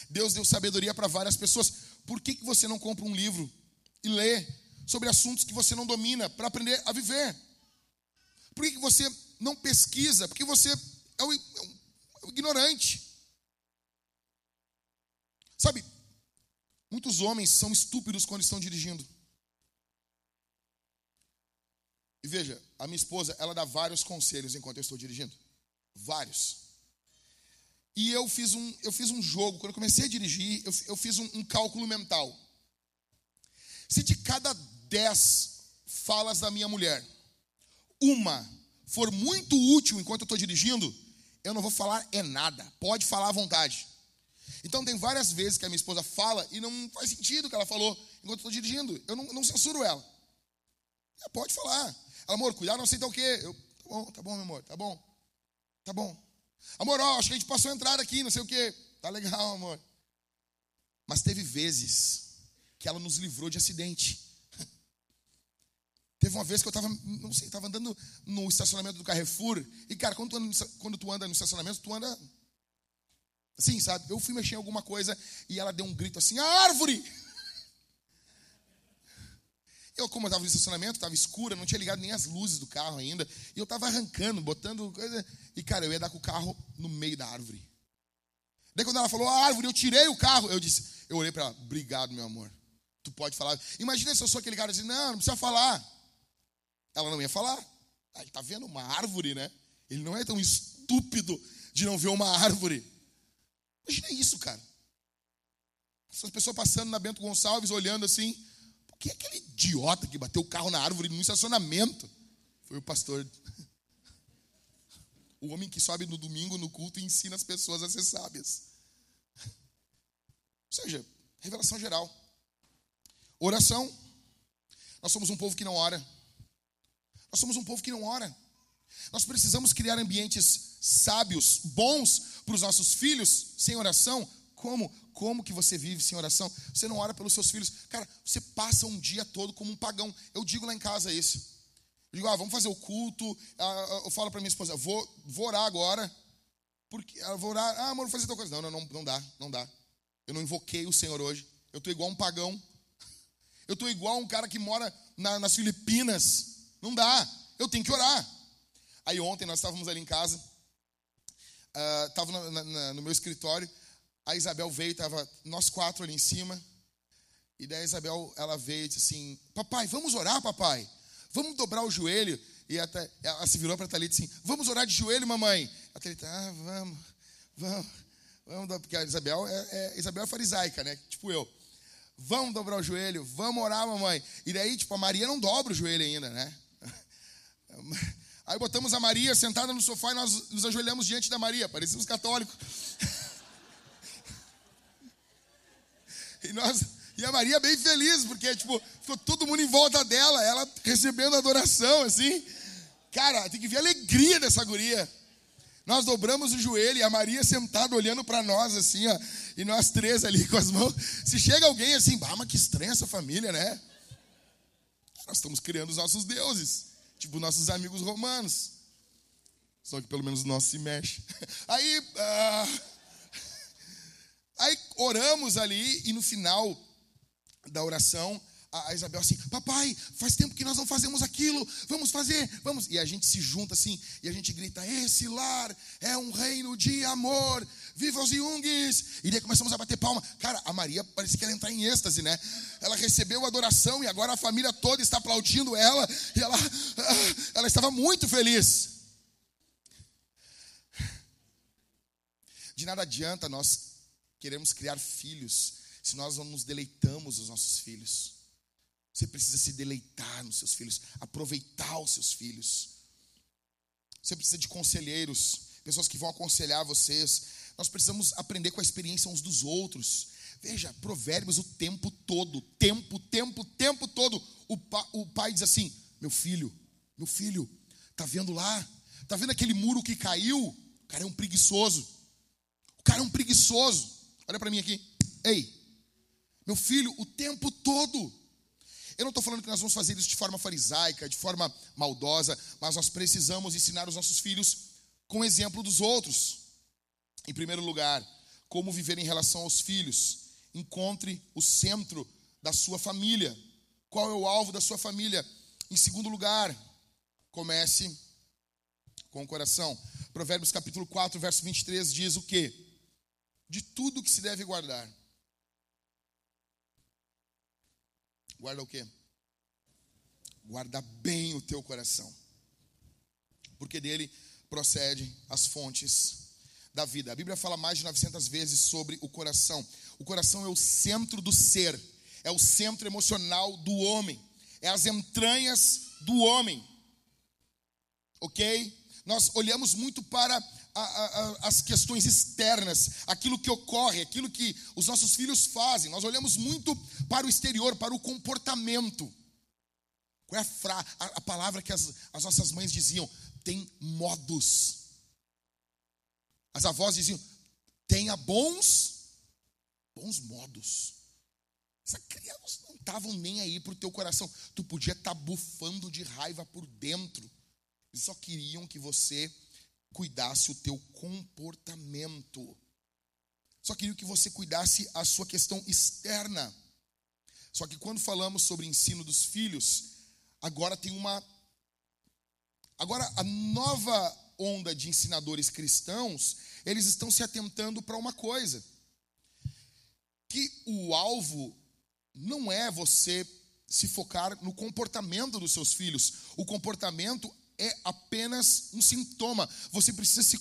Deus deu sabedoria para várias pessoas. Por que, que você não compra um livro e lê sobre assuntos que você não domina para aprender a viver? Por que, que você não pesquisa? Porque você é um, é é ignorante. Sabe, muitos homens são estúpidos quando estão dirigindo. E veja, a minha esposa, ela dá vários conselhos enquanto eu estou dirigindo. Vários. E eu fiz um, eu fiz um jogo, quando eu comecei a dirigir, eu, eu fiz um, um cálculo mental. Se de cada dez falas da minha mulher, uma for muito útil enquanto eu estou dirigindo, eu não vou falar é nada. Pode falar à vontade. Então tem várias vezes que a minha esposa fala e não faz sentido o que ela falou enquanto eu estou dirigindo. Eu não, não censuro ela. Ela pode falar. Amor, cuidado, não sei o quê. Eu, tá bom, tá bom, meu amor, tá bom. Tá bom. Amor, ó, acho que a gente passou a entrada aqui, não sei o quê. Tá legal, amor. Mas teve vezes que ela nos livrou de acidente. Teve uma vez que eu estava, não sei, estava andando no estacionamento do Carrefour. E, cara, quando tu, anda, quando tu anda no estacionamento, tu anda assim, sabe? Eu fui mexer em alguma coisa e ela deu um grito assim: a árvore! Eu, como eu estava no estacionamento, estava escura, não tinha ligado nem as luzes do carro ainda. E eu estava arrancando, botando coisa. E, cara, eu ia dar com o carro no meio da árvore. Daí, quando ela falou a árvore, eu tirei o carro. Eu disse, eu olhei para ela, obrigado, meu amor. Tu pode falar. Imagina se eu sou aquele cara assim, não, não precisa falar. Ela não ia falar. Ah, ele está vendo uma árvore, né? Ele não é tão estúpido de não ver uma árvore. Imagina isso, cara. Essas pessoas passando na Bento Gonçalves, olhando assim. Quem é aquele idiota que bateu o carro na árvore no estacionamento? Foi o pastor. O homem que sobe no domingo no culto e ensina as pessoas a ser sábias. Ou seja, revelação geral. Oração. Nós somos um povo que não ora. Nós somos um povo que não ora. Nós precisamos criar ambientes sábios, bons para os nossos filhos, sem oração. Como? Como que você vive sem oração? Você não ora pelos seus filhos. Cara, você passa um dia todo como um pagão. Eu digo lá em casa isso. Eu digo, ah, vamos fazer o culto. Ah, ah, eu falo para minha esposa, vou, vou orar agora. Porque ela vou orar. Ah, amor, vou fazer tal coisa. Não, não, não, não dá, não dá. Eu não invoquei o Senhor hoje. Eu estou igual um pagão. Eu estou igual um cara que mora na, nas Filipinas. Não dá. Eu tenho que orar. Aí ontem nós estávamos ali em casa. Estava uh, no meu escritório a Isabel veio, estava nós quatro ali em cima. E daí a Isabel, ela veio e disse assim: Papai, vamos orar, papai. Vamos dobrar o joelho. E até, ela se virou para a Thalita assim: Vamos orar de joelho, mamãe. A Thalita, ah, vamos, vamos, vamos. Porque a Isabel é, é, Isabel é farisaica, né? Tipo eu. Vamos dobrar o joelho, vamos orar, mamãe. E daí, tipo, a Maria não dobra o joelho ainda, né? Aí botamos a Maria sentada no sofá e nós nos ajoelhamos diante da Maria, parecíamos católicos. E, nós, e a Maria bem feliz, porque tipo, ficou todo mundo em volta dela, ela recebendo adoração, assim. Cara, tem que ver a alegria dessa guria. Nós dobramos o joelho e a Maria sentada olhando para nós, assim, ó, e nós três ali com as mãos. Se chega alguém assim, bah, mas que estranha essa família, né? Nós estamos criando os nossos deuses, tipo nossos amigos romanos. Só que pelo menos o nosso se mexe. Aí. Uh... Aí oramos ali e no final da oração, a Isabel assim, papai, faz tempo que nós não fazemos aquilo, vamos fazer, vamos. E a gente se junta assim, e a gente grita, esse lar é um reino de amor, viva os Jungs. E daí começamos a bater palma. Cara, a Maria parece que ela entrar em êxtase, né? Ela recebeu a adoração e agora a família toda está aplaudindo ela, e ela, ah, ela estava muito feliz. De nada adianta nós queremos criar filhos se nós não nos deleitamos os nossos filhos. Você precisa se deleitar nos seus filhos, aproveitar os seus filhos. Você precisa de conselheiros, pessoas que vão aconselhar vocês. Nós precisamos aprender com a experiência uns dos outros. Veja, provérbios o tempo todo, tempo, tempo, tempo todo. O, pa, o pai diz assim: Meu filho, meu filho, tá vendo lá? Tá vendo aquele muro que caiu? O cara é um preguiçoso. O cara é um preguiçoso. Olha para mim aqui. Ei, meu filho, o tempo todo. Eu não estou falando que nós vamos fazer isso de forma farisaica, de forma maldosa, mas nós precisamos ensinar os nossos filhos com o exemplo dos outros. Em primeiro lugar, como viver em relação aos filhos. Encontre o centro da sua família. Qual é o alvo da sua família? Em segundo lugar, comece com o coração. Provérbios capítulo 4, verso 23 diz o quê? De tudo que se deve guardar. Guarda o quê? Guarda bem o teu coração. Porque dele procede as fontes da vida. A Bíblia fala mais de 900 vezes sobre o coração. O coração é o centro do ser, é o centro emocional do homem, é as entranhas do homem. Ok? Nós olhamos muito para a, a, as questões externas, aquilo que ocorre, aquilo que os nossos filhos fazem. Nós olhamos muito para o exterior, para o comportamento. Qual é a, fra, a, palavra que as, as nossas mães diziam? Tem modos. As avós diziam: tenha bons, bons modos. Essa criança não estavam nem aí para o teu coração. Tu podia estar tá bufando de raiva por dentro. Eles só queriam que você cuidasse o teu comportamento. Só queriam que você cuidasse a sua questão externa. Só que quando falamos sobre ensino dos filhos, agora tem uma. Agora, a nova onda de ensinadores cristãos, eles estão se atentando para uma coisa: que o alvo não é você se focar no comportamento dos seus filhos. O comportamento é apenas um sintoma. Você precisa se,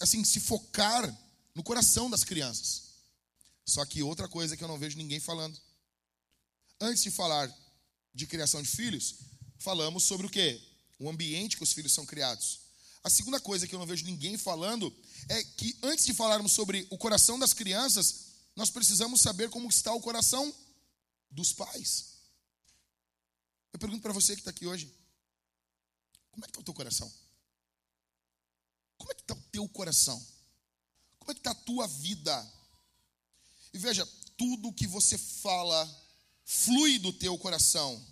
assim, se focar no coração das crianças. Só que outra coisa que eu não vejo ninguém falando. Antes de falar de criação de filhos, falamos sobre o que? O ambiente que os filhos são criados. A segunda coisa que eu não vejo ninguém falando é que antes de falarmos sobre o coração das crianças, nós precisamos saber como está o coração dos pais. Eu pergunto para você que está aqui hoje: como é que está o teu coração? Como é que está o teu coração? Como é que está a tua vida? E veja, tudo que você fala flui do teu coração,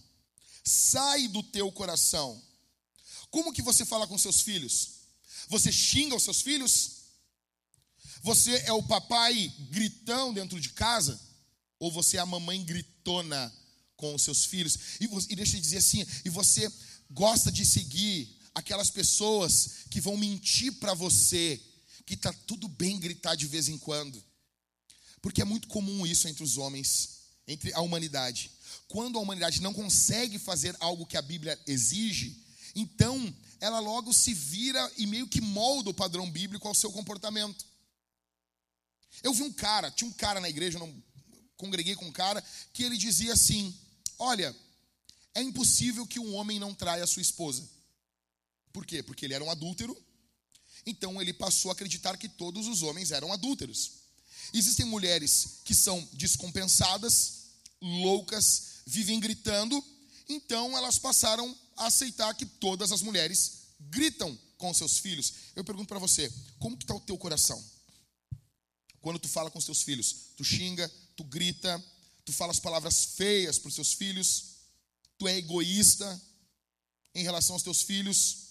sai do teu coração. Como que você fala com seus filhos? Você xinga os seus filhos? Você é o papai gritão dentro de casa? Ou você é a mamãe gritona com os seus filhos? E, e deixa eu dizer assim, e você gosta de seguir aquelas pessoas que vão mentir para você que está tudo bem gritar de vez em quando. Porque é muito comum isso entre os homens, entre a humanidade. Quando a humanidade não consegue fazer algo que a Bíblia exige, então ela logo se vira e meio que molda o padrão bíblico ao seu comportamento. Eu vi um cara, tinha um cara na igreja, eu não congreguei com um cara, que ele dizia assim: Olha, é impossível que um homem não traia a sua esposa. Por quê? Porque ele era um adúltero. Então ele passou a acreditar que todos os homens eram adúlteros. Existem mulheres que são descompensadas, loucas, vivem gritando, então elas passaram a aceitar que todas as mulheres gritam com seus filhos. Eu pergunto para você, como que está o teu coração? Quando tu fala com os teus filhos, tu xinga, tu grita, tu fala as palavras feias para os seus filhos, tu é egoísta em relação aos teus filhos.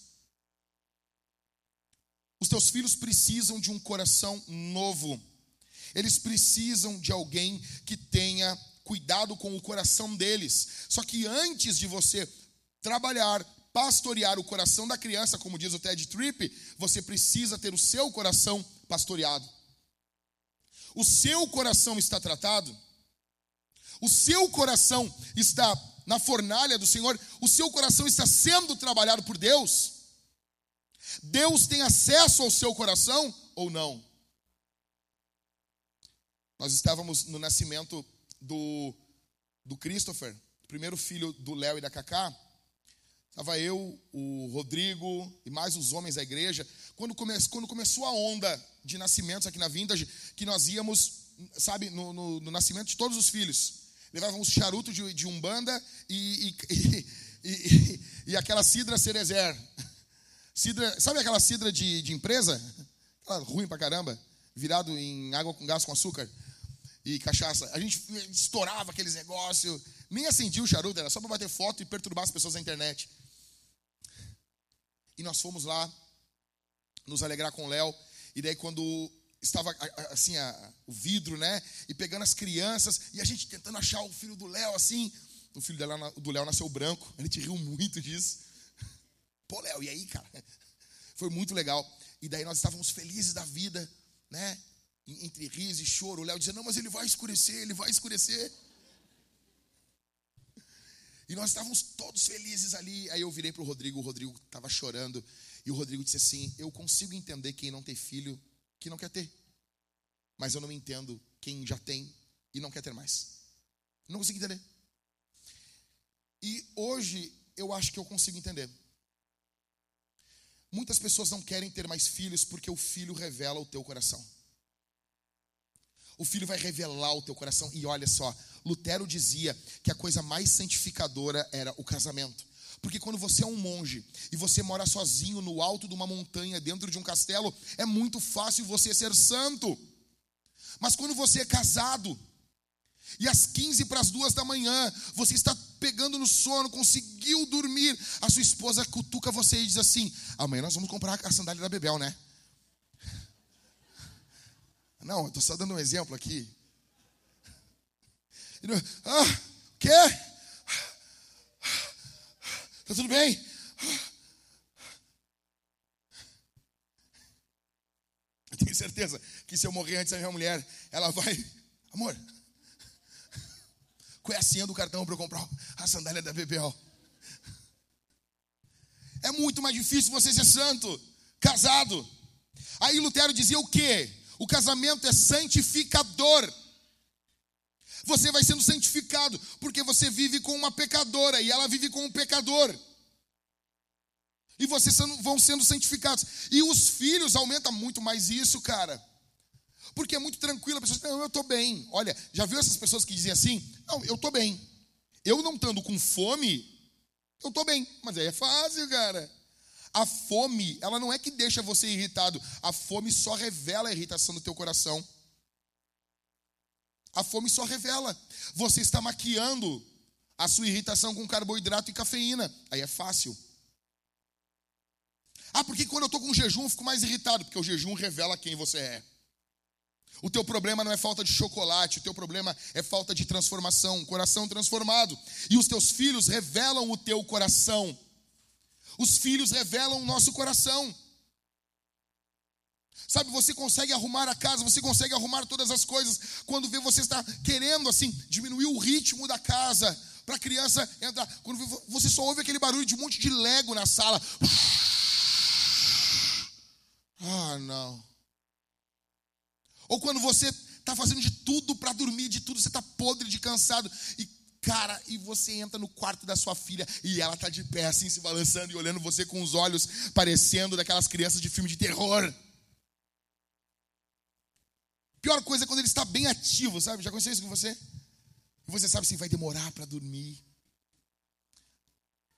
Os teus filhos precisam de um coração novo. Eles precisam de alguém que tenha cuidado com o coração deles. Só que antes de você trabalhar, pastorear o coração da criança, como diz o Ted Tripp, você precisa ter o seu coração pastoreado. O seu coração está tratado? O seu coração está na fornalha do Senhor, o seu coração está sendo trabalhado por Deus? Deus tem acesso ao seu coração ou não? Nós estávamos no nascimento do, do Christopher, primeiro filho do Léo e da Cacá. Estava eu, o Rodrigo e mais os homens da igreja. Quando, come, quando começou a onda de nascimentos aqui na Vintage, que nós íamos, sabe, no, no, no nascimento de todos os filhos levavam uns charutos de, de umbanda e, e, e, e, aquela cidra cerezer. Cidra, sabe aquela cidra de, de empresa? Aquela ruim pra caramba, virado em água com gás com açúcar e cachaça. A gente estourava aqueles negócios, nem acendia o charuto, era só para bater foto e perturbar as pessoas na internet. E nós fomos lá nos alegrar com o Léo. E daí, quando estava assim a, o vidro, né? E pegando as crianças e a gente tentando achar o filho do Léo assim. O filho dela, do Léo nasceu branco. A gente riu muito disso. Pô, Léo, e aí, cara? Foi muito legal. E daí nós estávamos felizes da vida, né? Entre riso e choro. O Léo dizia: Não, mas ele vai escurecer, ele vai escurecer. E nós estávamos todos felizes ali. Aí eu virei para o Rodrigo, o Rodrigo estava chorando. E o Rodrigo disse assim: Eu consigo entender quem não tem filho que não quer ter. Mas eu não entendo quem já tem e não quer ter mais. Não consigo entender. E hoje eu acho que eu consigo entender. Muitas pessoas não querem ter mais filhos porque o filho revela o teu coração. O filho vai revelar o teu coração. E olha só, Lutero dizia que a coisa mais santificadora era o casamento. Porque quando você é um monge e você mora sozinho no alto de uma montanha, dentro de um castelo, é muito fácil você ser santo. Mas quando você é casado, e às 15 para as duas da manhã, você está pegando no sono, conseguiu dormir, a sua esposa cutuca você e diz assim: amanhã nós vamos comprar a sandália da Bebel, né? Não, eu estou só dando um exemplo aqui. Ah, quê? Tá tudo bem? Eu tenho certeza que se eu morrer antes da minha mulher, ela vai, amor, qual é a senha do cartão para eu comprar a sandália da BBL? É muito mais difícil você ser santo, casado. Aí Lutero dizia o quê? O casamento é santificador. Você vai sendo santificado, porque você vive com uma pecadora e ela vive com um pecador. E vocês vão sendo santificados. E os filhos aumenta muito mais isso, cara. Porque é muito tranquilo, a pessoa diz, não, eu estou bem. Olha, já viu essas pessoas que dizem assim? Não, eu estou bem. Eu não estando com fome, eu estou bem. Mas aí é fácil, cara. A fome, ela não é que deixa você irritado. A fome só revela a irritação do teu coração. A fome só revela. Você está maquiando a sua irritação com carboidrato e cafeína. Aí é fácil. Ah, porque quando eu estou com jejum eu fico mais irritado? Porque o jejum revela quem você é. O teu problema não é falta de chocolate, o teu problema é falta de transformação, um coração transformado. E os teus filhos revelam o teu coração. Os filhos revelam o nosso coração. Sabe, você consegue arrumar a casa, você consegue arrumar todas as coisas quando vê você está querendo assim diminuir o ritmo da casa para a criança entrar. Quando você só ouve aquele barulho de um monte de lego na sala. Ah, não. Ou quando você está fazendo de tudo para dormir, de tudo, você está podre de cansado. E, cara, e você entra no quarto da sua filha e ela está de pé, assim, se balançando e olhando você com os olhos parecendo daquelas crianças de filme de terror. Pior coisa é quando ele está bem ativo, sabe? Já aconteceu isso com você? Você sabe se vai demorar para dormir.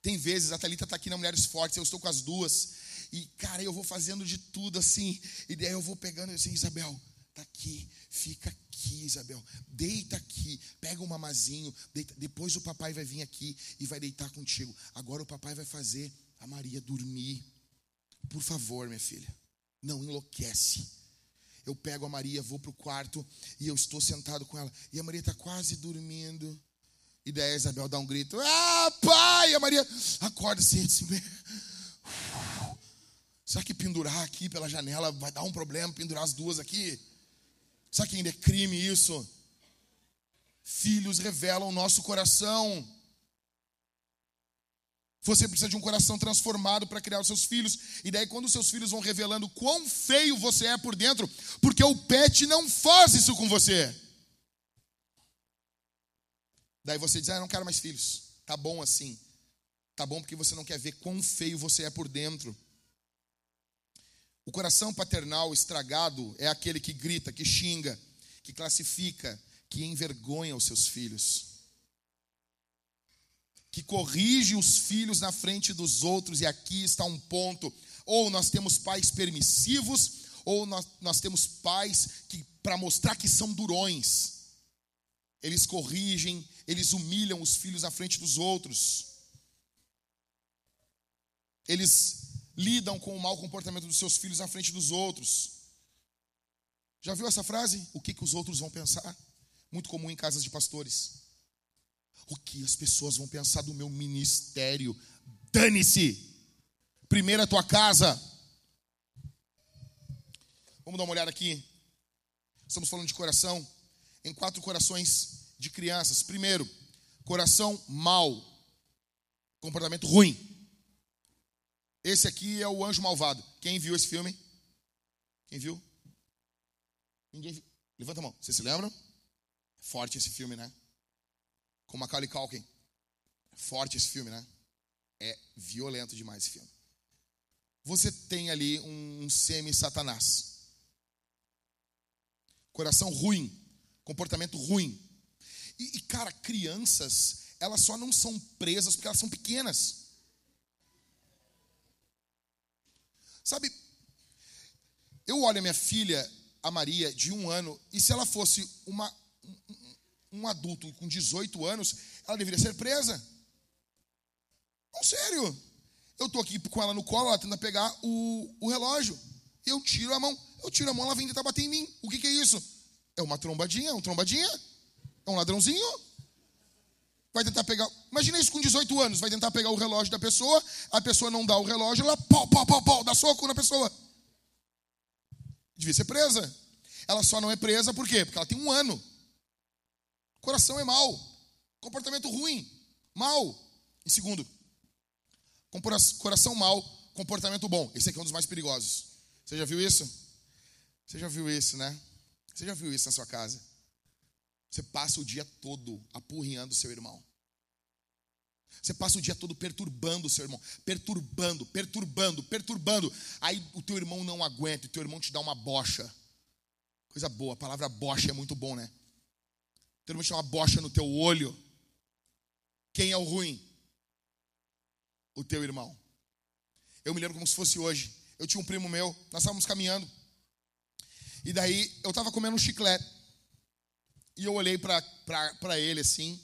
Tem vezes, a Thalita está aqui na Mulheres Fortes, eu estou com as duas. E, cara, eu vou fazendo de tudo assim. E daí eu vou pegando assim, Isabel, Tá aqui, fica aqui, Isabel. Deita aqui, pega um mamazinho. Deita. Depois o papai vai vir aqui e vai deitar contigo. Agora o papai vai fazer a Maria dormir. Por favor, minha filha, não enlouquece. Eu pego a Maria, vou para o quarto e eu estou sentado com ela. E a Maria está quase dormindo. E daí a Isabel dá um grito: Ah, pai! E a Maria acorda assim, assim. Será que pendurar aqui pela janela vai dar um problema? Pendurar as duas aqui? Sabe que ainda é crime isso? Filhos revelam o nosso coração. Você precisa de um coração transformado para criar os seus filhos. E daí, quando os seus filhos vão revelando quão feio você é por dentro, porque o pet não faz isso com você. Daí você diz: Ah, não quero mais filhos. Tá bom assim. Tá bom porque você não quer ver quão feio você é por dentro. O coração paternal estragado é aquele que grita, que xinga, que classifica, que envergonha os seus filhos. Que corrige os filhos na frente dos outros, e aqui está um ponto. Ou nós temos pais permissivos, ou nós, nós temos pais que, para mostrar que são durões, eles corrigem, eles humilham os filhos na frente dos outros. Eles lidam com o mau comportamento dos seus filhos na frente dos outros. Já viu essa frase? O que, que os outros vão pensar? Muito comum em casas de pastores. O que as pessoas vão pensar do meu ministério? Dane-se! Primeiro a tua casa. Vamos dar uma olhada aqui. Estamos falando de coração. Em quatro corações de crianças. Primeiro, coração mau. Comportamento ruim. Esse aqui é o Anjo Malvado. Quem viu esse filme? Quem viu? Ninguém. Levanta a mão. Vocês se lembram? Forte esse filme, né? Com Macaulay Culkin. Forte esse filme, né? É violento demais esse filme. Você tem ali um semi-satanás. Coração ruim, comportamento ruim. E, e, cara, crianças, elas só não são presas porque elas são pequenas. Sabe, eu olho a minha filha, a Maria, de um ano, e se ela fosse uma, um, adulto com 18 anos, ela deveria ser presa. Não, sério. Eu tô aqui com ela no colo, ela tenta pegar o, o relógio. Eu tiro a mão. Eu tiro a mão, ela vem tentar bater em mim. O que, que é isso? É uma trombadinha? É um trombadinha? É um ladrãozinho? Vai tentar pegar. Imagina isso com 18 anos. Vai tentar pegar o relógio da pessoa. A pessoa não dá o relógio, ela pau, pau, pau, pau, dá soco na pessoa. Devia ser presa. Ela só não é presa por quê? Porque ela tem um ano. Coração é mau. Comportamento ruim. Mal. E segundo, coração mau, comportamento bom. Esse aqui é um dos mais perigosos. Você já viu isso? Você já viu isso, né? Você já viu isso na sua casa? Você passa o dia todo apurrinhando o seu irmão. Você passa o dia todo perturbando o seu irmão, perturbando, perturbando, perturbando. Aí o teu irmão não aguenta, o teu irmão te dá uma bocha. Coisa boa, a palavra bocha é muito bom, né? O teu irmão te dá uma bocha no teu olho. Quem é o ruim? O teu irmão. Eu me lembro como se fosse hoje. Eu tinha um primo meu, nós estávamos caminhando. E daí eu estava comendo um chiclete. E eu olhei para ele assim.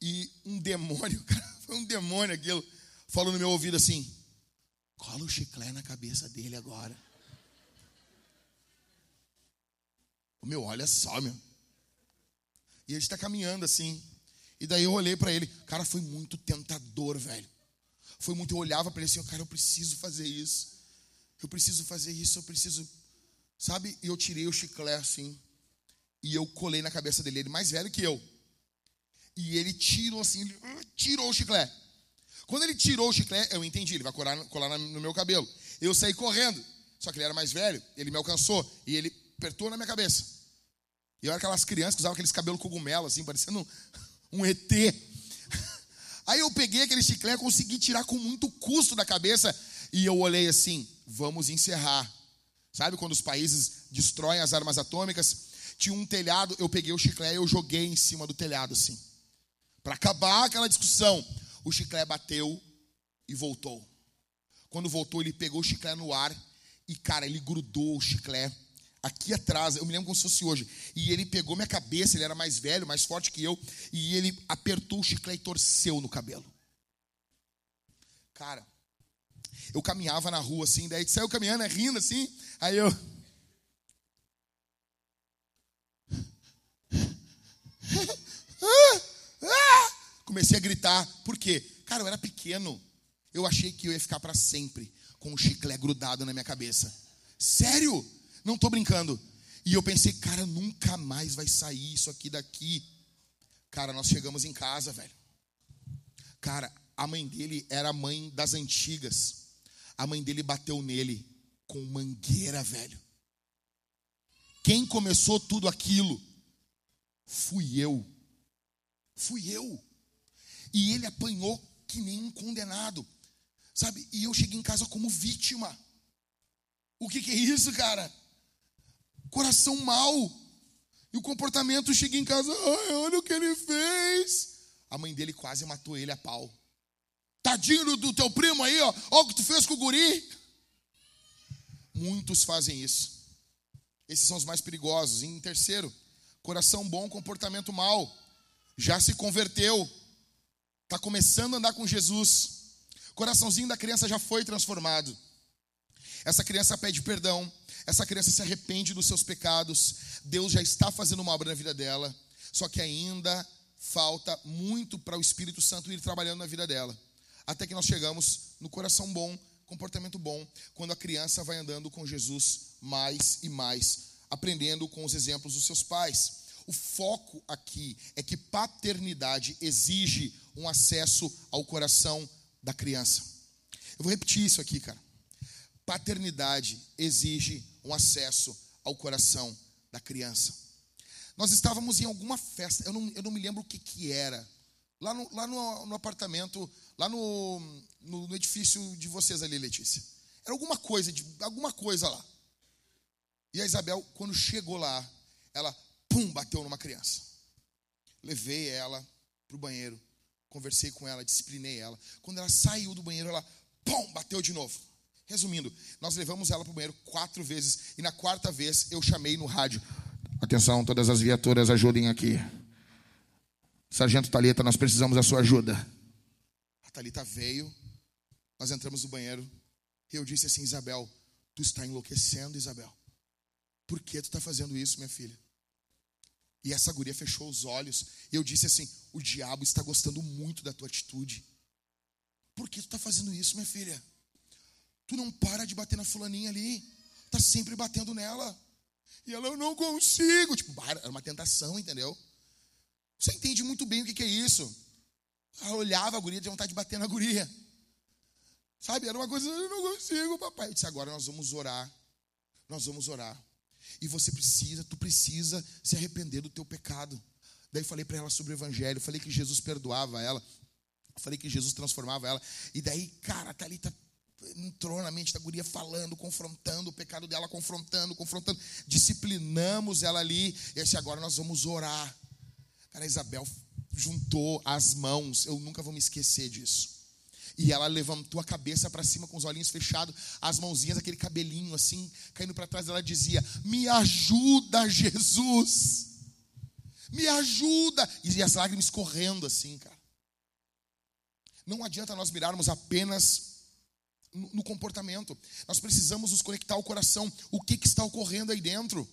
E um demônio, cara, foi um demônio aquilo, falou no meu ouvido assim: cola o chiclete na cabeça dele agora. Meu, olha só, meu. E ele está caminhando assim. E daí eu olhei para ele. Cara, foi muito tentador, velho. Foi muito. Eu olhava para ele assim, cara, eu preciso fazer isso. Eu preciso fazer isso, eu preciso. Sabe? E eu tirei o chiclete assim. E eu colei na cabeça dele. Ele mais velho que eu. E ele tirou assim, ele uh, tirou o chiclete. Quando ele tirou o chiclete, eu entendi, ele vai colar, colar no meu cabelo. Eu saí correndo. Só que ele era mais velho, ele me alcançou e ele apertou na minha cabeça. E eu era aquelas crianças que usavam aqueles cabelos cogumelo, assim, parecendo um, ET. Aí eu peguei aquele chiclete, consegui tirar com muito custo da cabeça e eu olhei assim: vamos encerrar. Sabe quando os países destroem as armas atômicas? Tinha um telhado, eu peguei o chiclete e eu joguei em cima do telhado assim. Para acabar aquela discussão, o chiclete bateu e voltou. Quando voltou, ele pegou o chiclete no ar e, cara, ele grudou o chiclete aqui atrás. Eu me lembro como se fosse hoje. E ele pegou minha cabeça, ele era mais velho, mais forte que eu, e ele apertou o chiclete e torceu no cabelo. Cara, eu caminhava na rua assim, daí saiu caminhando, né, rindo assim, aí eu. Comecei a gritar, por quê? Cara, eu era pequeno. Eu achei que eu ia ficar para sempre com o chiclete grudado na minha cabeça. Sério? Não tô brincando. E eu pensei, cara, nunca mais vai sair isso aqui daqui. Cara, nós chegamos em casa, velho. Cara, a mãe dele era a mãe das antigas. A mãe dele bateu nele com mangueira, velho. Quem começou tudo aquilo? Fui eu. Fui eu. E ele apanhou que nem um condenado. Sabe? E eu cheguei em casa como vítima. O que, que é isso, cara? Coração mau. E o comportamento chega em casa, Ai, olha o que ele fez. A mãe dele quase matou ele a pau. Tadinho do teu primo aí, ó. Olha o que tu fez com o guri. Muitos fazem isso. Esses são os mais perigosos. E em terceiro, coração bom, comportamento mau. Já se converteu está começando a andar com Jesus, coraçãozinho da criança já foi transformado. Essa criança pede perdão, essa criança se arrepende dos seus pecados, Deus já está fazendo uma obra na vida dela, só que ainda falta muito para o Espírito Santo ir trabalhando na vida dela. Até que nós chegamos no coração bom, comportamento bom, quando a criança vai andando com Jesus mais e mais, aprendendo com os exemplos dos seus pais. O foco aqui é que paternidade exige um acesso ao coração da criança. Eu vou repetir isso aqui, cara. Paternidade exige um acesso ao coração da criança. Nós estávamos em alguma festa, eu não, eu não me lembro o que, que era. Lá, no, lá no, no apartamento, lá no, no, no, edifício de vocês ali, Letícia. Era alguma coisa, de, alguma coisa lá. E a Isabel, quando chegou lá, ela, pum, bateu numa criança. Levei ela para o banheiro, conversei com ela, disciplinei ela. Quando ela saiu do banheiro, ela, pum, bateu de novo. Resumindo, nós levamos ela para o banheiro quatro vezes e na quarta vez eu chamei no rádio: Atenção, todas as viaturas, ajudem aqui. Sargento Talita, nós precisamos da sua ajuda. A Talita veio, nós entramos no banheiro e eu disse assim: Isabel, tu está enlouquecendo, Isabel. Por que tu está fazendo isso, minha filha? E essa guria fechou os olhos e eu disse assim: O diabo está gostando muito da tua atitude. Por que tu está fazendo isso, minha filha? Tu não para de bater na fulaninha ali. Tá sempre batendo nela. E ela, eu não consigo. Tipo, era uma tentação, entendeu? Você entende muito bem o que, que é isso. Ela olhava a guria, tinha vontade de bater na guria. Sabe, era uma coisa, eu não consigo, papai. Eu disse, agora nós vamos orar. Nós vamos orar. E você precisa, tu precisa se arrepender do teu pecado. Daí falei para ela sobre o evangelho, falei que Jesus perdoava ela, falei que Jesus transformava ela. E daí, cara, a Thalita entrou na mente da guria falando, confrontando o pecado dela, confrontando, confrontando. Disciplinamos ela ali. E assim, agora nós vamos orar. Cara, a Isabel juntou as mãos. Eu nunca vou me esquecer disso. E ela levantou a cabeça para cima com os olhinhos fechados, as mãozinhas, aquele cabelinho assim, caindo para trás. Ela dizia: Me ajuda, Jesus. Me ajuda. E as lágrimas correndo assim, cara. Não adianta nós mirarmos apenas no comportamento. Nós precisamos nos conectar ao coração. O que, que está ocorrendo aí dentro?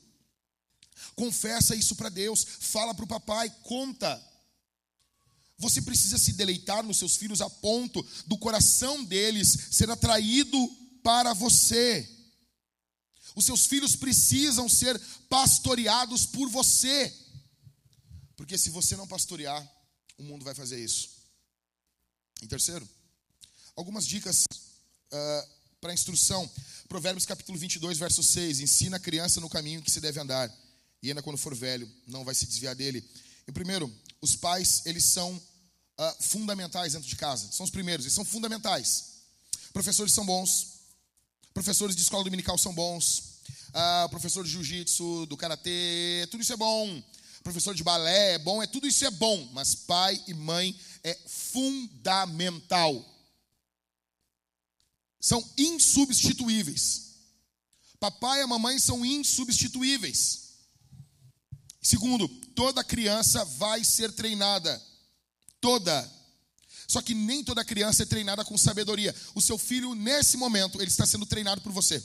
Confessa isso para Deus. Fala para o papai. Conta. Você precisa se deleitar nos seus filhos a ponto do coração deles ser atraído para você. Os seus filhos precisam ser pastoreados por você. Porque se você não pastorear, o mundo vai fazer isso. Em terceiro, algumas dicas uh, para instrução. Provérbios capítulo 22, verso 6. Ensina a criança no caminho que se deve andar. E ainda quando for velho, não vai se desviar dele. E primeiro, os pais, eles são uh, fundamentais dentro de casa. São os primeiros, eles são fundamentais. Professores são bons. Professores de escola dominical são bons. Uh, professor de jiu-jitsu, do karatê, tudo isso é bom. Professor de balé é bom, é tudo isso é bom. Mas pai e mãe é fundamental são insubstituíveis. Papai e a mamãe são insubstituíveis. Segundo, toda criança vai ser treinada. Toda. Só que nem toda criança é treinada com sabedoria. O seu filho, nesse momento, ele está sendo treinado por você.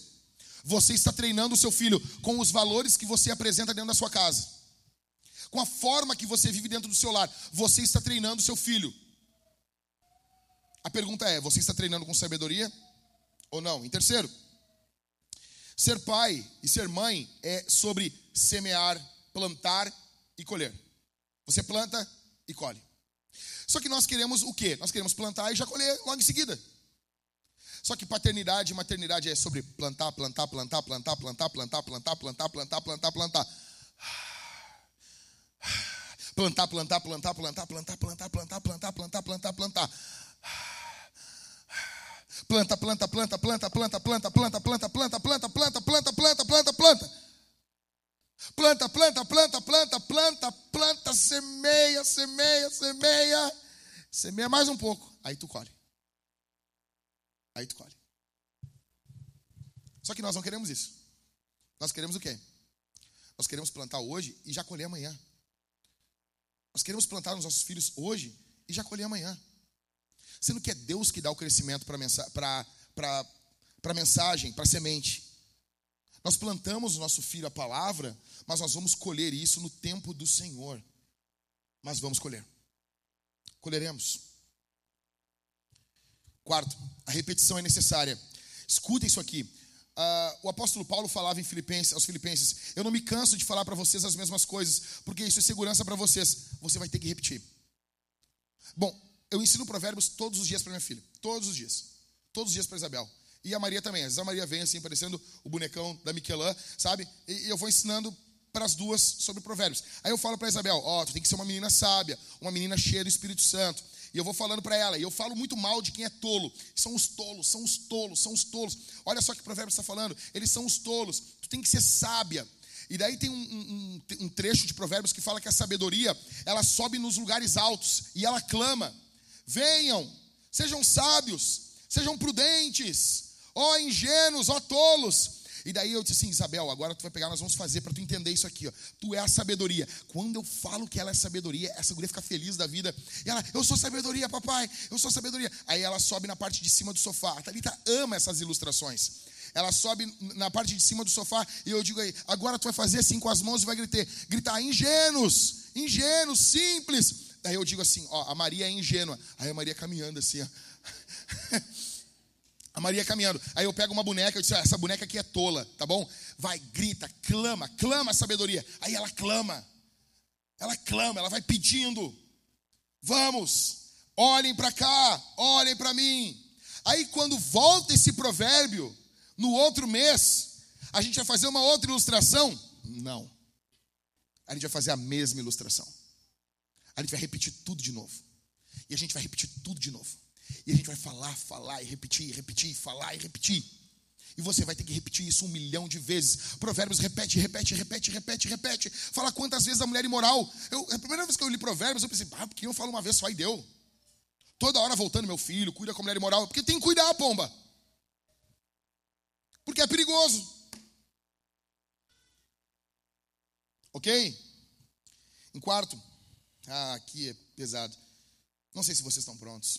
Você está treinando o seu filho com os valores que você apresenta dentro da sua casa. Com a forma que você vive dentro do seu lar. Você está treinando o seu filho. A pergunta é: você está treinando com sabedoria? Ou não. Em terceiro, ser pai e ser mãe é sobre semear, plantar e colher. Você planta e colhe. Só que nós queremos o quê? Nós queremos plantar e já colher logo em seguida. Só que paternidade e maternidade é sobre plantar, plantar, plantar, plantar, plantar, plantar, plantar, plantar, plantar, plantar, plantar. Plantar, plantar, plantar, plantar, plantar, plantar, plantar, plantar, plantar, plantar. Planta, planta, planta, planta, planta, planta, planta, planta, planta, planta, planta, planta, planta, planta, planta. Planta, planta, planta, planta, planta, planta, semeia, semeia, semeia. Semeia mais um pouco, aí tu colhe. Aí tu colhe. Só que nós não queremos isso. Nós queremos o quê? Nós queremos plantar hoje e já colher amanhã. Nós queremos plantar nos nossos filhos hoje e já colher amanhã. Sendo que é Deus que dá o crescimento para a mensagem, para a semente. Nós plantamos o nosso filho a palavra, mas nós vamos colher isso no tempo do Senhor. Mas vamos colher. Colheremos. Quarto, a repetição é necessária. Escutem isso aqui. Uh, o apóstolo Paulo falava em Filipenses, aos Filipenses: Eu não me canso de falar para vocês as mesmas coisas, porque isso é segurança para vocês. Você vai ter que repetir. Bom, eu ensino provérbios todos os dias para minha filha. Todos os dias. Todos os dias para Isabel. E a Maria também. Às vezes a Maria vem assim, parecendo o bonecão da Michelin, sabe? E eu vou ensinando para as duas sobre provérbios. Aí eu falo para Isabel, ó, oh, tu tem que ser uma menina sábia, uma menina cheia do Espírito Santo. E eu vou falando para ela, e eu falo muito mal de quem é tolo. São os tolos, são os tolos, são os tolos. Olha só que provérbio está falando, eles são os tolos. Tu tem que ser sábia. E daí tem um, um, um, trecho de provérbios que fala que a sabedoria, ela sobe nos lugares altos e ela clama, venham, sejam sábios, sejam prudentes, ó ingênuos, ó tolos, e daí eu disse assim, Isabel, agora tu vai pegar, nós vamos fazer para tu entender isso aqui, ó. Tu é a sabedoria. Quando eu falo que ela é sabedoria, essa guria fica feliz da vida. E ela, eu sou sabedoria, papai, eu sou sabedoria. Aí ela sobe na parte de cima do sofá. A Thalita ama essas ilustrações. Ela sobe na parte de cima do sofá e eu digo aí, agora tu vai fazer assim com as mãos e vai gritar, gritar ingênuos, ingênuos, simples. Daí eu digo assim, ó, a Maria é ingênua. Aí a Maria caminhando assim, ó. A Maria caminhando. Aí eu pego uma boneca, eu disse: ah, essa boneca aqui é tola, tá bom? Vai, grita, clama, clama a sabedoria. Aí ela clama. Ela clama, ela vai pedindo. Vamos, olhem para cá, olhem para mim. Aí quando volta esse provérbio, no outro mês, a gente vai fazer uma outra ilustração? Não. A gente vai fazer a mesma ilustração. A gente vai repetir tudo de novo. E a gente vai repetir tudo de novo. E a gente vai falar, falar e repetir, repetir, falar e repetir. E você vai ter que repetir isso um milhão de vezes. Provérbios repete, repete, repete, repete, repete. Fala quantas vezes a mulher imoral. Eu, a primeira vez que eu li Provérbios, eu pensei, ah, porque eu falo uma vez só e deu. Toda hora voltando, meu filho, cuida com a mulher imoral. Porque tem que cuidar, pomba. Porque é perigoso. Ok? Em quarto, ah, aqui é pesado. Não sei se vocês estão prontos.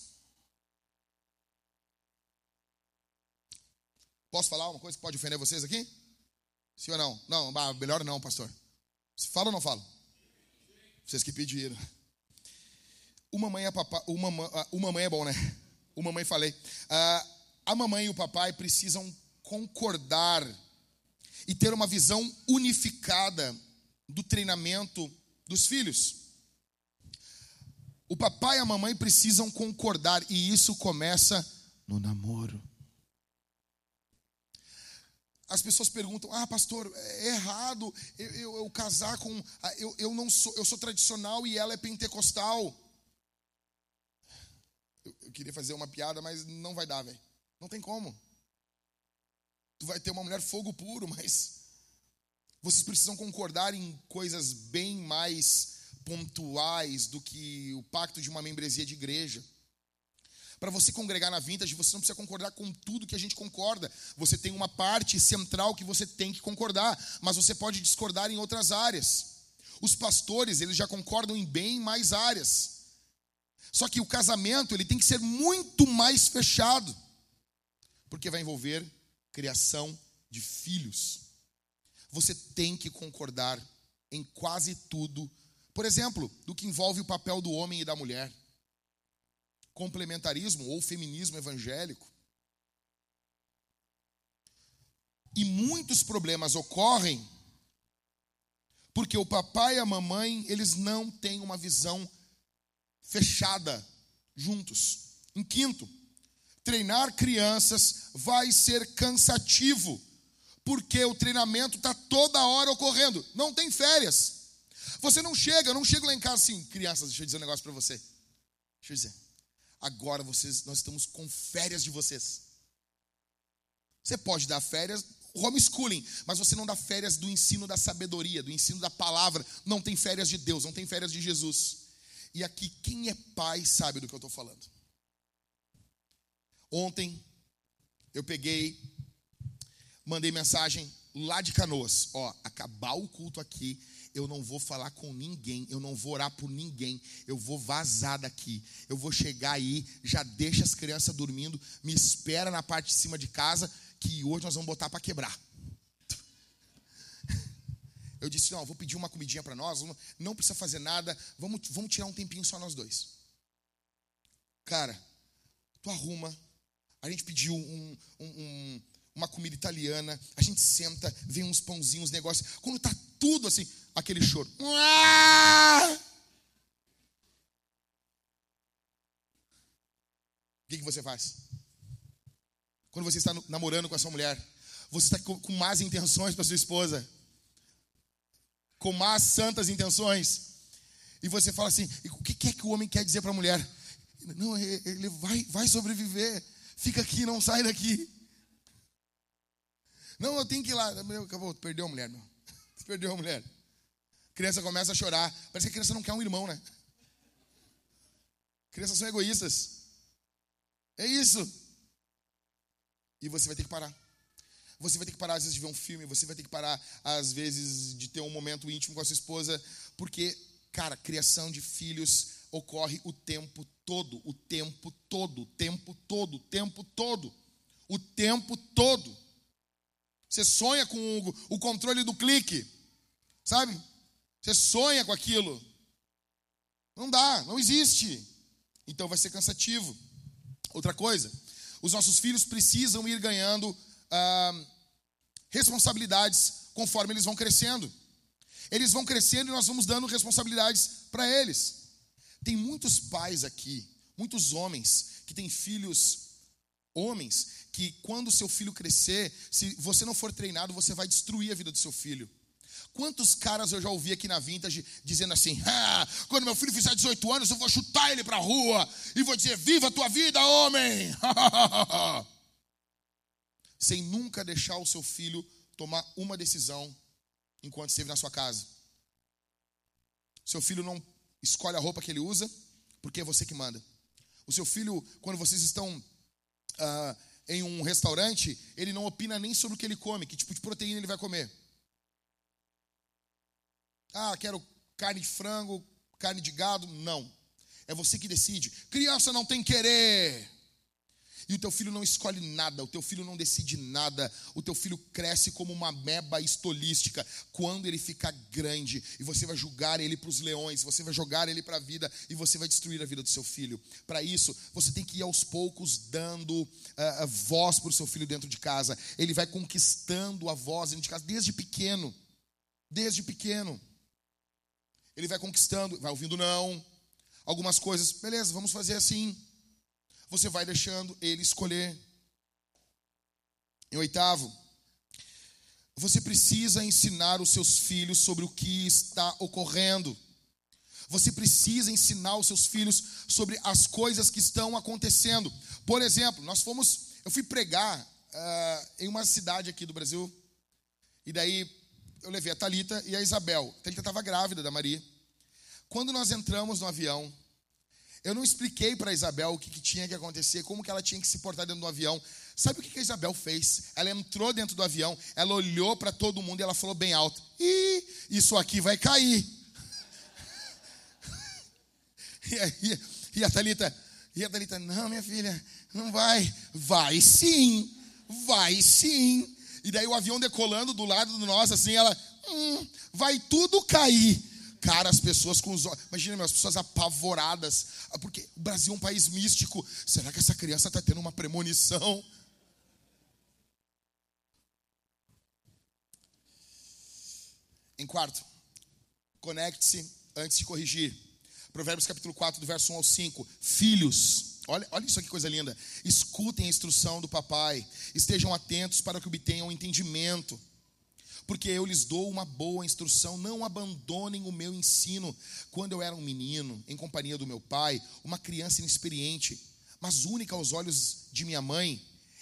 Posso falar uma coisa que pode ofender vocês aqui? Sim ou não? Não, melhor não, pastor. Fala ou não fala? Vocês que pediram. Uma mãe é uma, uma mãe é bom, né? Uma mãe falei. Uh, a mamãe e o papai precisam concordar e ter uma visão unificada do treinamento dos filhos. O papai e a mamãe precisam concordar e isso começa no namoro. As pessoas perguntam: Ah, pastor, é errado eu, eu, eu casar com. Ah, eu, eu não sou, eu sou tradicional e ela é pentecostal. Eu, eu queria fazer uma piada, mas não vai dar, velho. Não tem como. Tu vai ter uma mulher fogo puro, mas vocês precisam concordar em coisas bem mais pontuais do que o pacto de uma membresia de igreja. Para você congregar na Vintage, você não precisa concordar com tudo que a gente concorda. Você tem uma parte central que você tem que concordar, mas você pode discordar em outras áreas. Os pastores, eles já concordam em bem mais áreas. Só que o casamento, ele tem que ser muito mais fechado, porque vai envolver criação de filhos. Você tem que concordar em quase tudo. Por exemplo, do que envolve o papel do homem e da mulher complementarismo ou feminismo evangélico. E muitos problemas ocorrem porque o papai e a mamãe, eles não têm uma visão fechada juntos. Em quinto, treinar crianças vai ser cansativo, porque o treinamento está toda hora ocorrendo, não tem férias. Você não chega, eu não chego lá em casa assim, crianças, deixa eu dizer um negócio para você. Deixa eu dizer. Agora vocês, nós estamos com férias de vocês. Você pode dar férias, homeschooling, mas você não dá férias do ensino da sabedoria, do ensino da palavra. Não tem férias de Deus, não tem férias de Jesus. E aqui, quem é pai sabe do que eu estou falando. Ontem, eu peguei, mandei mensagem lá de Canoas. Ó, acabar o culto aqui, eu não vou falar com ninguém, eu não vou orar por ninguém, eu vou vazar daqui. Eu vou chegar aí, já deixa as crianças dormindo, me espera na parte de cima de casa, que hoje nós vamos botar para quebrar. Eu disse: não, vou pedir uma comidinha para nós, não precisa fazer nada, vamos, vamos tirar um tempinho só nós dois. Cara, tu arruma, a gente pediu um, um, um, uma comida italiana, a gente senta, vem uns pãozinhos, negócios. Quando tá tudo assim, aquele choro. O que, que você faz? quando você está namorando com a sua mulher, você está com más intenções para sua esposa, com más santas intenções, e você fala assim: o que é que o homem quer dizer para a mulher? Não, ele vai, vai sobreviver, fica aqui, não sai daqui. Não, eu tenho que ir lá. Acabou, perdeu a mulher, meu. Perdeu a mulher. A criança começa a chorar. Parece que a criança não quer um irmão, né? Crianças são egoístas. É isso. E você vai ter que parar. Você vai ter que parar, às vezes, de ver um filme. Você vai ter que parar, às vezes, de ter um momento íntimo com a sua esposa. Porque, cara, criação de filhos ocorre o tempo todo. O tempo todo. O tempo todo. O tempo todo. O tempo todo. Você sonha com o, controle do clique, sabe? Você sonha com aquilo. Não dá, não existe. Então vai ser cansativo. Outra coisa, os nossos filhos precisam ir ganhando ah, responsabilidades conforme eles vão crescendo. Eles vão crescendo e nós vamos dando responsabilidades para eles. Tem muitos pais aqui, muitos homens que têm filhos homens que quando seu filho crescer, se você não for treinado, você vai destruir a vida do seu filho. Quantos caras eu já ouvi aqui na Vintage dizendo assim: ah, quando meu filho fizer 18 anos, eu vou chutar ele para a rua e vou dizer: Viva a tua vida, homem! Sem nunca deixar o seu filho tomar uma decisão enquanto esteve na sua casa. Seu filho não escolhe a roupa que ele usa, porque é você que manda. O seu filho, quando vocês estão uh, em um restaurante, ele não opina nem sobre o que ele come, que tipo de proteína ele vai comer. Ah, quero carne de frango, carne de gado. Não. É você que decide. Criança não tem querer. E o teu filho não escolhe nada, o teu filho não decide nada, o teu filho cresce como uma meba estolística. Quando ele ficar grande, e você vai julgar ele para os leões, você vai jogar ele para a vida e você vai destruir a vida do seu filho. Para isso, você tem que ir aos poucos dando uh, voz para o seu filho dentro de casa. Ele vai conquistando a voz dentro de casa desde pequeno. Desde pequeno. Ele vai conquistando, vai ouvindo não. Algumas coisas, beleza, vamos fazer assim você vai deixando ele escolher. Em oitavo, você precisa ensinar os seus filhos sobre o que está ocorrendo. Você precisa ensinar os seus filhos sobre as coisas que estão acontecendo. Por exemplo, nós fomos, eu fui pregar uh, em uma cidade aqui do Brasil, e daí eu levei a Talita e a Isabel. A Talita estava grávida da Maria. Quando nós entramos no avião, eu não expliquei para Isabel o que, que, tinha que acontecer, como que ela tinha que se portar dentro do avião. Sabe o que, que a Isabel fez? Ela entrou dentro do avião, ela olhou para todo mundo e ela falou bem alto: Ih, isso aqui vai cair. e, aí, e a Thalita, e a Thalita, não, minha filha, não vai. Vai sim, vai sim. E daí o avião decolando do lado de nós, assim, ela, hum, vai tudo cair cara as pessoas com os olhos. Imagina, as pessoas apavoradas. Ah, porque o Brasil é um país místico. Será que essa criança está tendo uma premonição? Em quarto, conecte-se antes de corrigir. Provérbios capítulo 4, do verso 1 ao 5. Filhos, olha, olha isso aqui, coisa linda. Escutem a instrução do papai. Estejam atentos para que obtenham entendimento porque eu lhes dou uma boa instrução. Não abandonem o meu ensino. Quando eu era um menino, em companhia do meu pai, uma criança inexperiente, mas única aos olhos de minha mãe,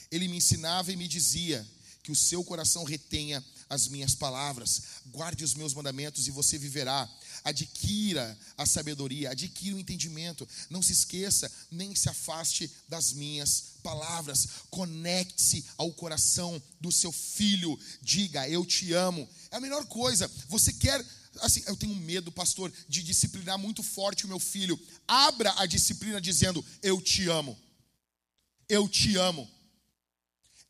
ele me ensinava e me dizia: que o seu coração retenha as minhas palavras, guarde os meus mandamentos e você viverá. Adquira a sabedoria, adquira o entendimento. Não se esqueça, nem se afaste das minhas palavras. Conecte-se ao coração do seu filho. Diga, eu te amo. É a melhor coisa. Você quer assim, eu tenho medo, pastor, de disciplinar muito forte o meu filho. Abra a disciplina dizendo: Eu te amo. Eu te amo.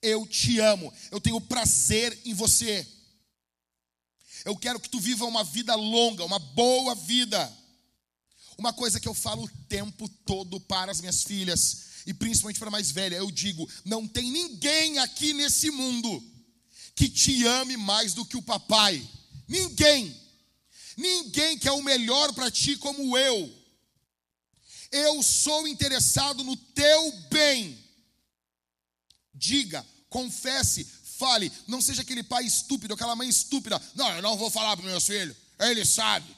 Eu te amo. Eu tenho prazer em você. Eu quero que tu viva uma vida longa, uma boa vida. Uma coisa que eu falo o tempo todo para as minhas filhas, e principalmente para a mais velha, eu digo: não tem ninguém aqui nesse mundo que te ame mais do que o papai. Ninguém. Ninguém quer o melhor para ti como eu. Eu sou interessado no teu bem. Diga, confesse, fale. Não seja aquele pai estúpido, aquela mãe estúpida. Não, eu não vou falar para meus filhos. Ele sabe.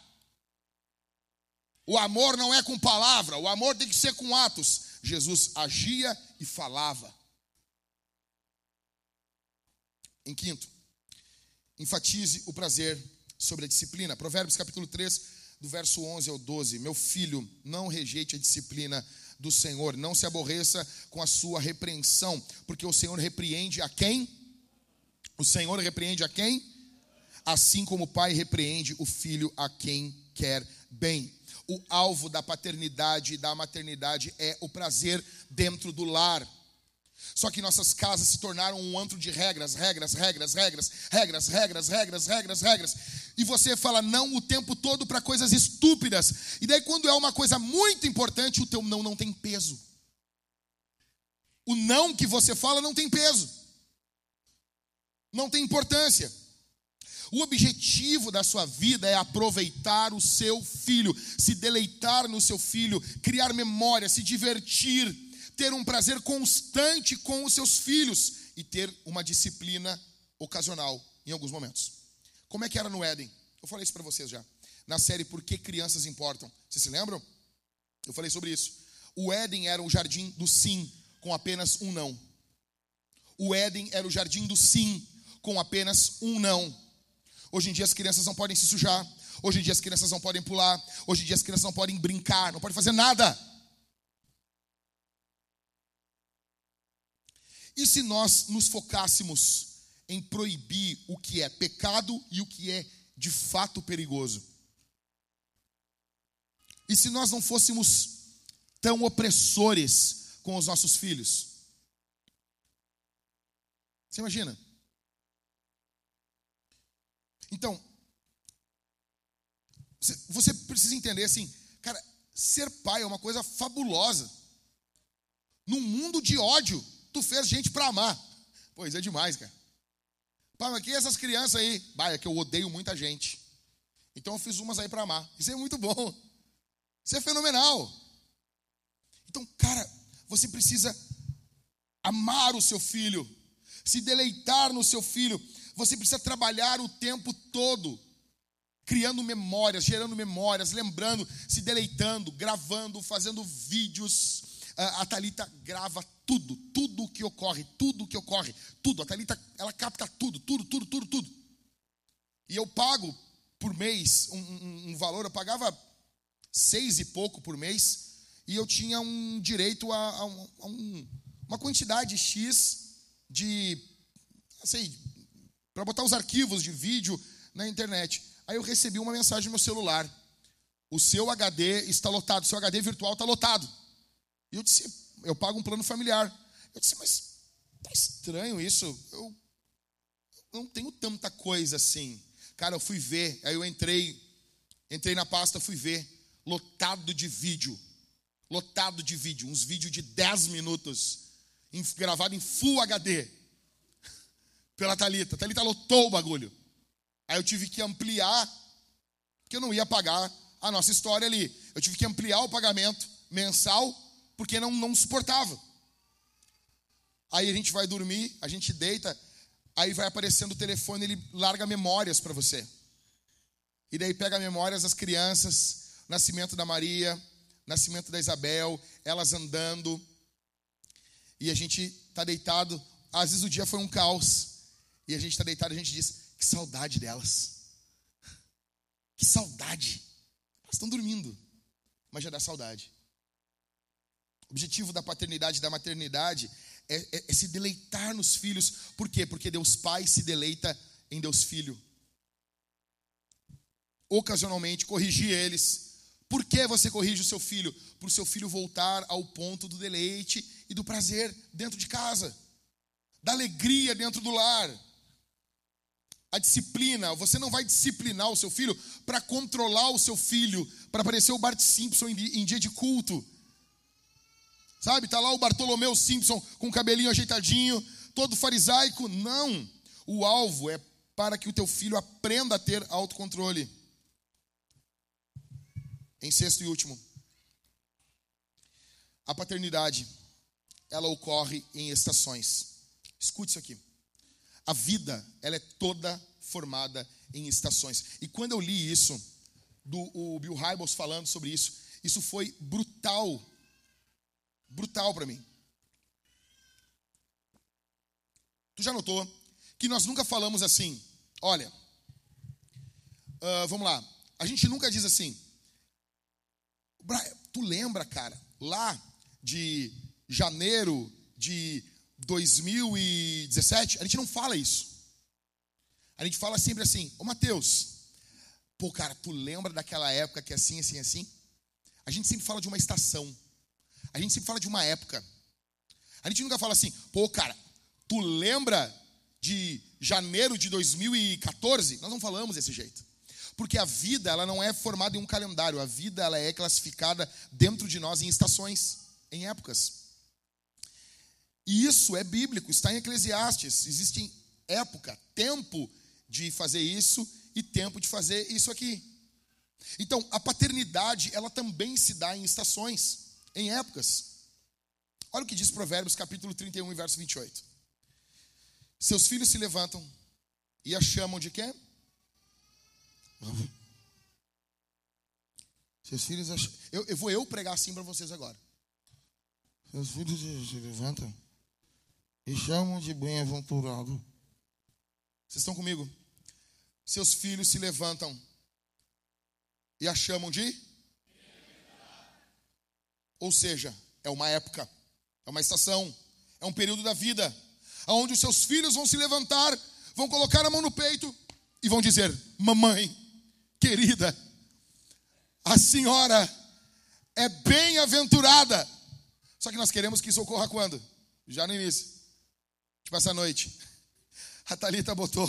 O amor não é com palavra, o amor tem que ser com atos. Jesus agia e falava. Em quinto, enfatize o prazer sobre a disciplina. Provérbios capítulo 3, do verso 11 ao 12. Meu filho, não rejeite a disciplina do Senhor, não se aborreça com a sua repreensão, porque o Senhor repreende a quem? O Senhor repreende a quem? Assim como o pai repreende o filho a quem quer bem. O alvo da paternidade e da maternidade é o prazer dentro do lar. Só que nossas casas se tornaram um antro de regras, regras, regras, regras, regras, regras, regras, regras, regras. E você fala não o tempo todo para coisas estúpidas. E daí, quando é uma coisa muito importante, o teu não não tem peso. O não que você fala não tem peso, não tem importância. O objetivo da sua vida é aproveitar o seu filho, se deleitar no seu filho, criar memória, se divertir ter um prazer constante com os seus filhos e ter uma disciplina ocasional em alguns momentos. Como é que era no Éden? Eu falei isso para vocês já. Na série Por que Crianças Importam. Vocês se lembram? Eu falei sobre isso. O Éden era o jardim do sim, com apenas um não. O Éden era o jardim do sim, com apenas um não. Hoje em dia as crianças não podem se sujar. Hoje em dia as crianças não podem pular. Hoje em dia as crianças não podem brincar, não podem fazer nada. E se nós nos focássemos em proibir o que é pecado e o que é de fato perigoso? E se nós não fôssemos tão opressores com os nossos filhos? Você imagina? Então, você precisa entender assim, cara, ser pai é uma coisa fabulosa. Num mundo de ódio, tu fez gente para amar. Pois é demais, cara. Pai, mas que essas crianças aí? Bah, é que eu odeio muita gente. Então eu fiz umas aí para amar. Isso é muito bom. Isso é fenomenal. Então, cara, você precisa amar o seu filho, se deleitar no seu filho. Você precisa trabalhar o tempo todo, criando memórias, gerando memórias, lembrando, se deleitando, gravando, fazendo vídeos. A Talita grava tudo, tudo o que ocorre, tudo o que ocorre, tudo. A Thalita, ela capta tudo, tudo, tudo, tudo, tudo. E eu pago por mês um, um, um valor, eu pagava seis e pouco por mês, e eu tinha um direito a, a, um, a um, uma quantidade X de, sei, para botar os arquivos de vídeo na internet. Aí eu recebi uma mensagem no meu celular. O seu HD está lotado, o seu HD virtual está lotado. E eu disse, eu pago um plano familiar. Eu disse, mas tá estranho isso. Eu, não tenho tanta coisa assim. Cara, eu fui ver, aí eu entrei, entrei na pasta, fui ver, lotado de vídeo. Lotado de vídeo, uns vídeos de 10 minutos, gravado em Full HD. Pela Thalita. Thalita lotou o bagulho. Aí eu tive que ampliar, porque eu não ia pagar a nossa história ali. Eu tive que ampliar o pagamento mensal porque não, não suportava. Aí a gente vai dormir, a gente deita, aí vai aparecendo o telefone, ele larga memórias para você. E daí pega memórias das crianças, nascimento da Maria, nascimento da Isabel, elas andando. E a gente está deitado, às vezes o dia foi um caos. E a gente está deitado e a gente diz: que saudade delas. Que saudade. Elas estão dormindo, mas já dá saudade. O objetivo da paternidade e da maternidade é, é, é, se deleitar nos filhos. Por quê? Porque Deus Pai se deleita em Deus Filho. Ocasionalmente, corrigir eles. Por que você corrige o seu filho? Para o seu filho voltar ao ponto do deleite e do prazer dentro de casa, da alegria dentro do lar. A disciplina, você não vai disciplinar o seu filho para controlar o seu filho, para parecer o Bart Simpson em dia de culto. Sabe, tá lá o Bartolomeu Simpson com o cabelinho ajeitadinho, todo farisaico. Não. O alvo é para que o teu filho aprenda a ter autocontrole. Em sexto e último, a paternidade, ela ocorre em estações. Escute isso aqui. A vida, ela é toda formada em estações. E quando eu li isso, do o Bill Hybels falando sobre isso, isso foi brutal. Brutal para mim. Tu já notou que nós nunca falamos assim, olha, uh, vamos lá, a gente nunca diz assim, tu lembra, cara, lá de janeiro de 2017, a gente não fala isso. A gente fala sempre assim, ô Mateus, pô, cara, tu lembra daquela época que é assim, assim, assim? A gente sempre fala de uma estação. A gente sempre fala de uma época. A gente nunca fala assim, pô, cara, tu lembra de janeiro de 2014? Nós não falamos desse jeito. Porque a vida, ela não é formada em um calendário. A vida, ela é classificada dentro de nós em estações, em épocas. E isso é bíblico, está em Eclesiastes. Existe época, tempo de fazer isso e tempo de fazer isso aqui. Então, a paternidade, ela também se dá em estações, em épocas. Olha o que diz Provérbios, capítulo 31, verso 28. Seus filhos se levantam e a chamam de quê? Seus filhos eu, eu vou eu pregar assim para vocês agora. Seus filhos se levantam e chamam de bem-aventurado. Vocês estão comigo? Seus filhos se levantam e a chamam de? Ou seja, é uma época, é uma estação, é um período da vida, onde os seus filhos vão se levantar, vão colocar a mão no peito e vão dizer: Mamãe, querida, a senhora é bem-aventurada. Só que nós queremos que isso ocorra quando? Já no início. Tipo essa noite. A Thalita botou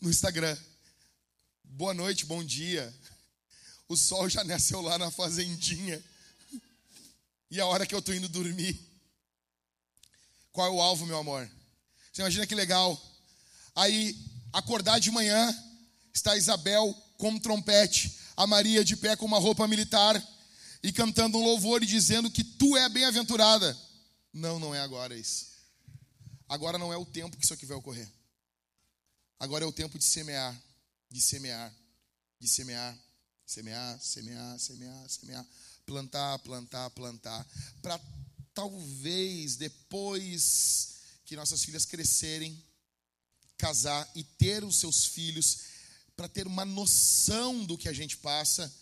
no Instagram. Boa noite, bom dia. O sol já nasceu lá na fazendinha. E a hora que eu tô indo dormir. Qual é o alvo, meu amor? Você imagina que legal. Aí, acordar de manhã, está Isabel com trompete, a Maria de pé com uma roupa militar e cantando um louvor e dizendo que tu é bem-aventurada. Não, não é agora isso. Agora não é o tempo que isso aqui vai ocorrer. Agora é o tempo de semear, de semear, de semear, semear, semear, semear, semear, plantar, plantar, plantar, para talvez depois que nossas filhas crescerem, casar e ter os seus filhos, para ter uma noção do que a gente passa,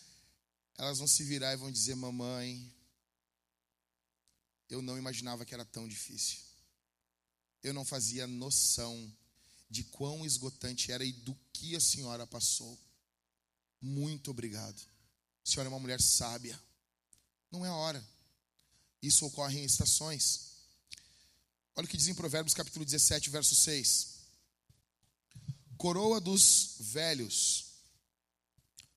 elas vão se virar e vão dizer: Mamãe, eu não imaginava que era tão difícil. Eu não fazia noção de quão esgotante era e do que a senhora passou. Muito obrigado. A senhora é uma mulher sábia. Não é a hora. Isso ocorre em estações. Olha o que diz em Provérbios capítulo 17, verso 6. Coroa dos velhos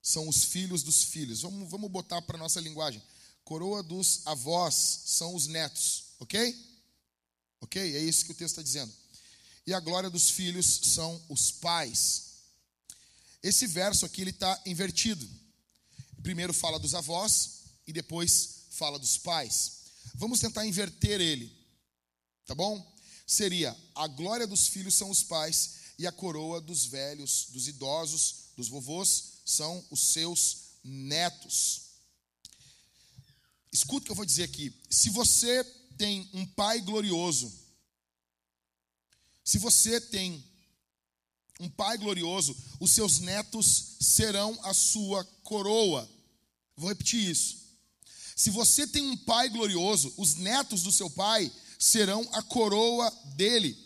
são os filhos dos filhos. Vamos, vamos botar para nossa linguagem. Coroa dos avós são os netos, ok? Ok? É isso que o texto está dizendo. E a glória dos filhos são os pais. Esse verso aqui ele está invertido. Primeiro fala dos avós e depois fala dos pais. Vamos tentar inverter ele, tá bom? Seria a glória dos filhos são os pais e a coroa dos velhos, dos idosos, dos vovôs são os seus netos. Escuta o que eu vou dizer aqui. Se você tem um pai glorioso, se você tem um pai glorioso, os seus netos serão a sua coroa. Vou repetir isso. Se você tem um pai glorioso, os netos do seu pai serão a coroa dele.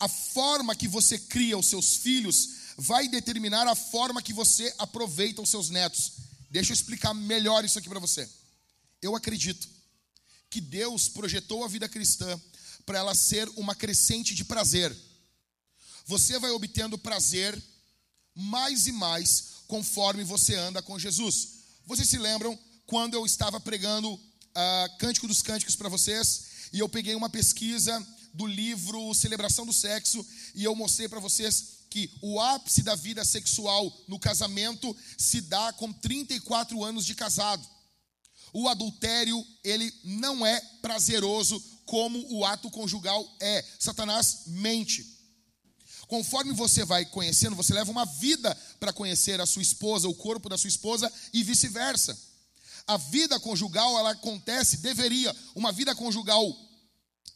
A forma que você cria os seus filhos vai determinar a forma que você aproveita os seus netos. Deixa eu explicar melhor isso aqui para você. Eu acredito que Deus projetou a vida cristã para ela ser uma crescente de prazer. Você vai obtendo prazer mais e mais conforme você anda com Jesus. Vocês se lembram quando eu estava pregando uh, Cântico dos Cânticos para vocês e eu peguei uma pesquisa do livro Celebração do Sexo e eu mostrei para vocês que o ápice da vida sexual no casamento se dá com 34 anos de casado. O adultério, ele não é prazeroso como o ato conjugal é. Satanás mente. Conforme você vai conhecendo, você leva uma vida para conhecer a sua esposa, o corpo da sua esposa e vice-versa. A vida conjugal, ela acontece, deveria, uma vida conjugal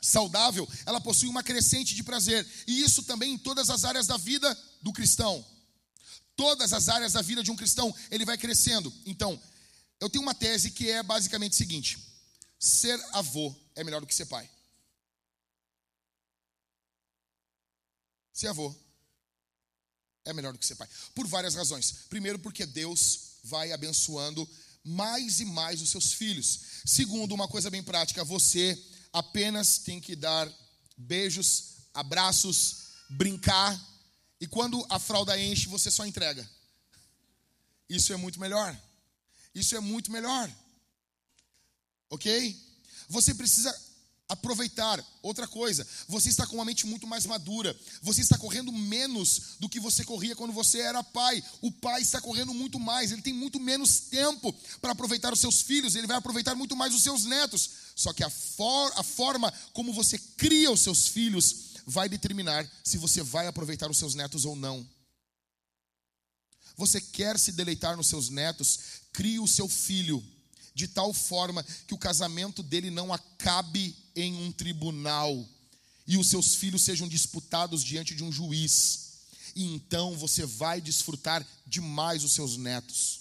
saudável, ela possui uma crescente de prazer. E isso também em todas as áreas da vida do cristão. Todas as áreas da vida de um cristão, ele vai crescendo. Então, eu tenho uma tese que é basicamente o seguinte: ser avô é melhor do que ser pai. Ser avô é melhor do que ser pai. Por várias razões. Primeiro, porque Deus vai abençoando mais e mais os seus filhos. Segundo, uma coisa bem prática, você apenas tem que dar beijos, abraços, brincar, e quando a fralda enche, você só entrega. Isso é muito melhor. Isso é muito melhor. Ok? Você precisa aproveitar. Outra coisa, você está com uma mente muito mais madura. Você está correndo menos do que você corria quando você era pai. O pai está correndo muito mais, ele tem muito menos tempo para aproveitar os seus filhos, ele vai aproveitar muito mais os seus netos. Só que a, for, a forma como você cria os seus filhos vai determinar se você vai aproveitar os seus netos ou não. Você quer se deleitar nos seus netos, crie o seu filho de tal forma que o casamento dele não acabe em um tribunal e os seus filhos sejam disputados diante de um juiz. E então você vai desfrutar demais os seus netos.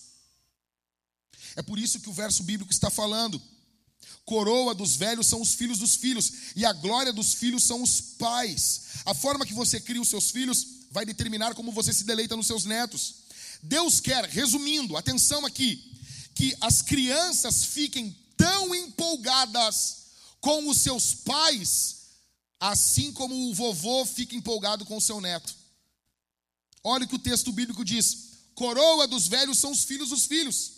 É por isso que o verso bíblico está falando: coroa dos velhos são os filhos dos filhos, e a glória dos filhos são os pais. A forma que você cria os seus filhos vai determinar como você se deleita nos seus netos. Deus quer, resumindo, atenção aqui, que as crianças fiquem tão empolgadas com os seus pais, assim como o vovô fica empolgado com o seu neto. Olha o que o texto bíblico diz: coroa dos velhos são os filhos dos filhos,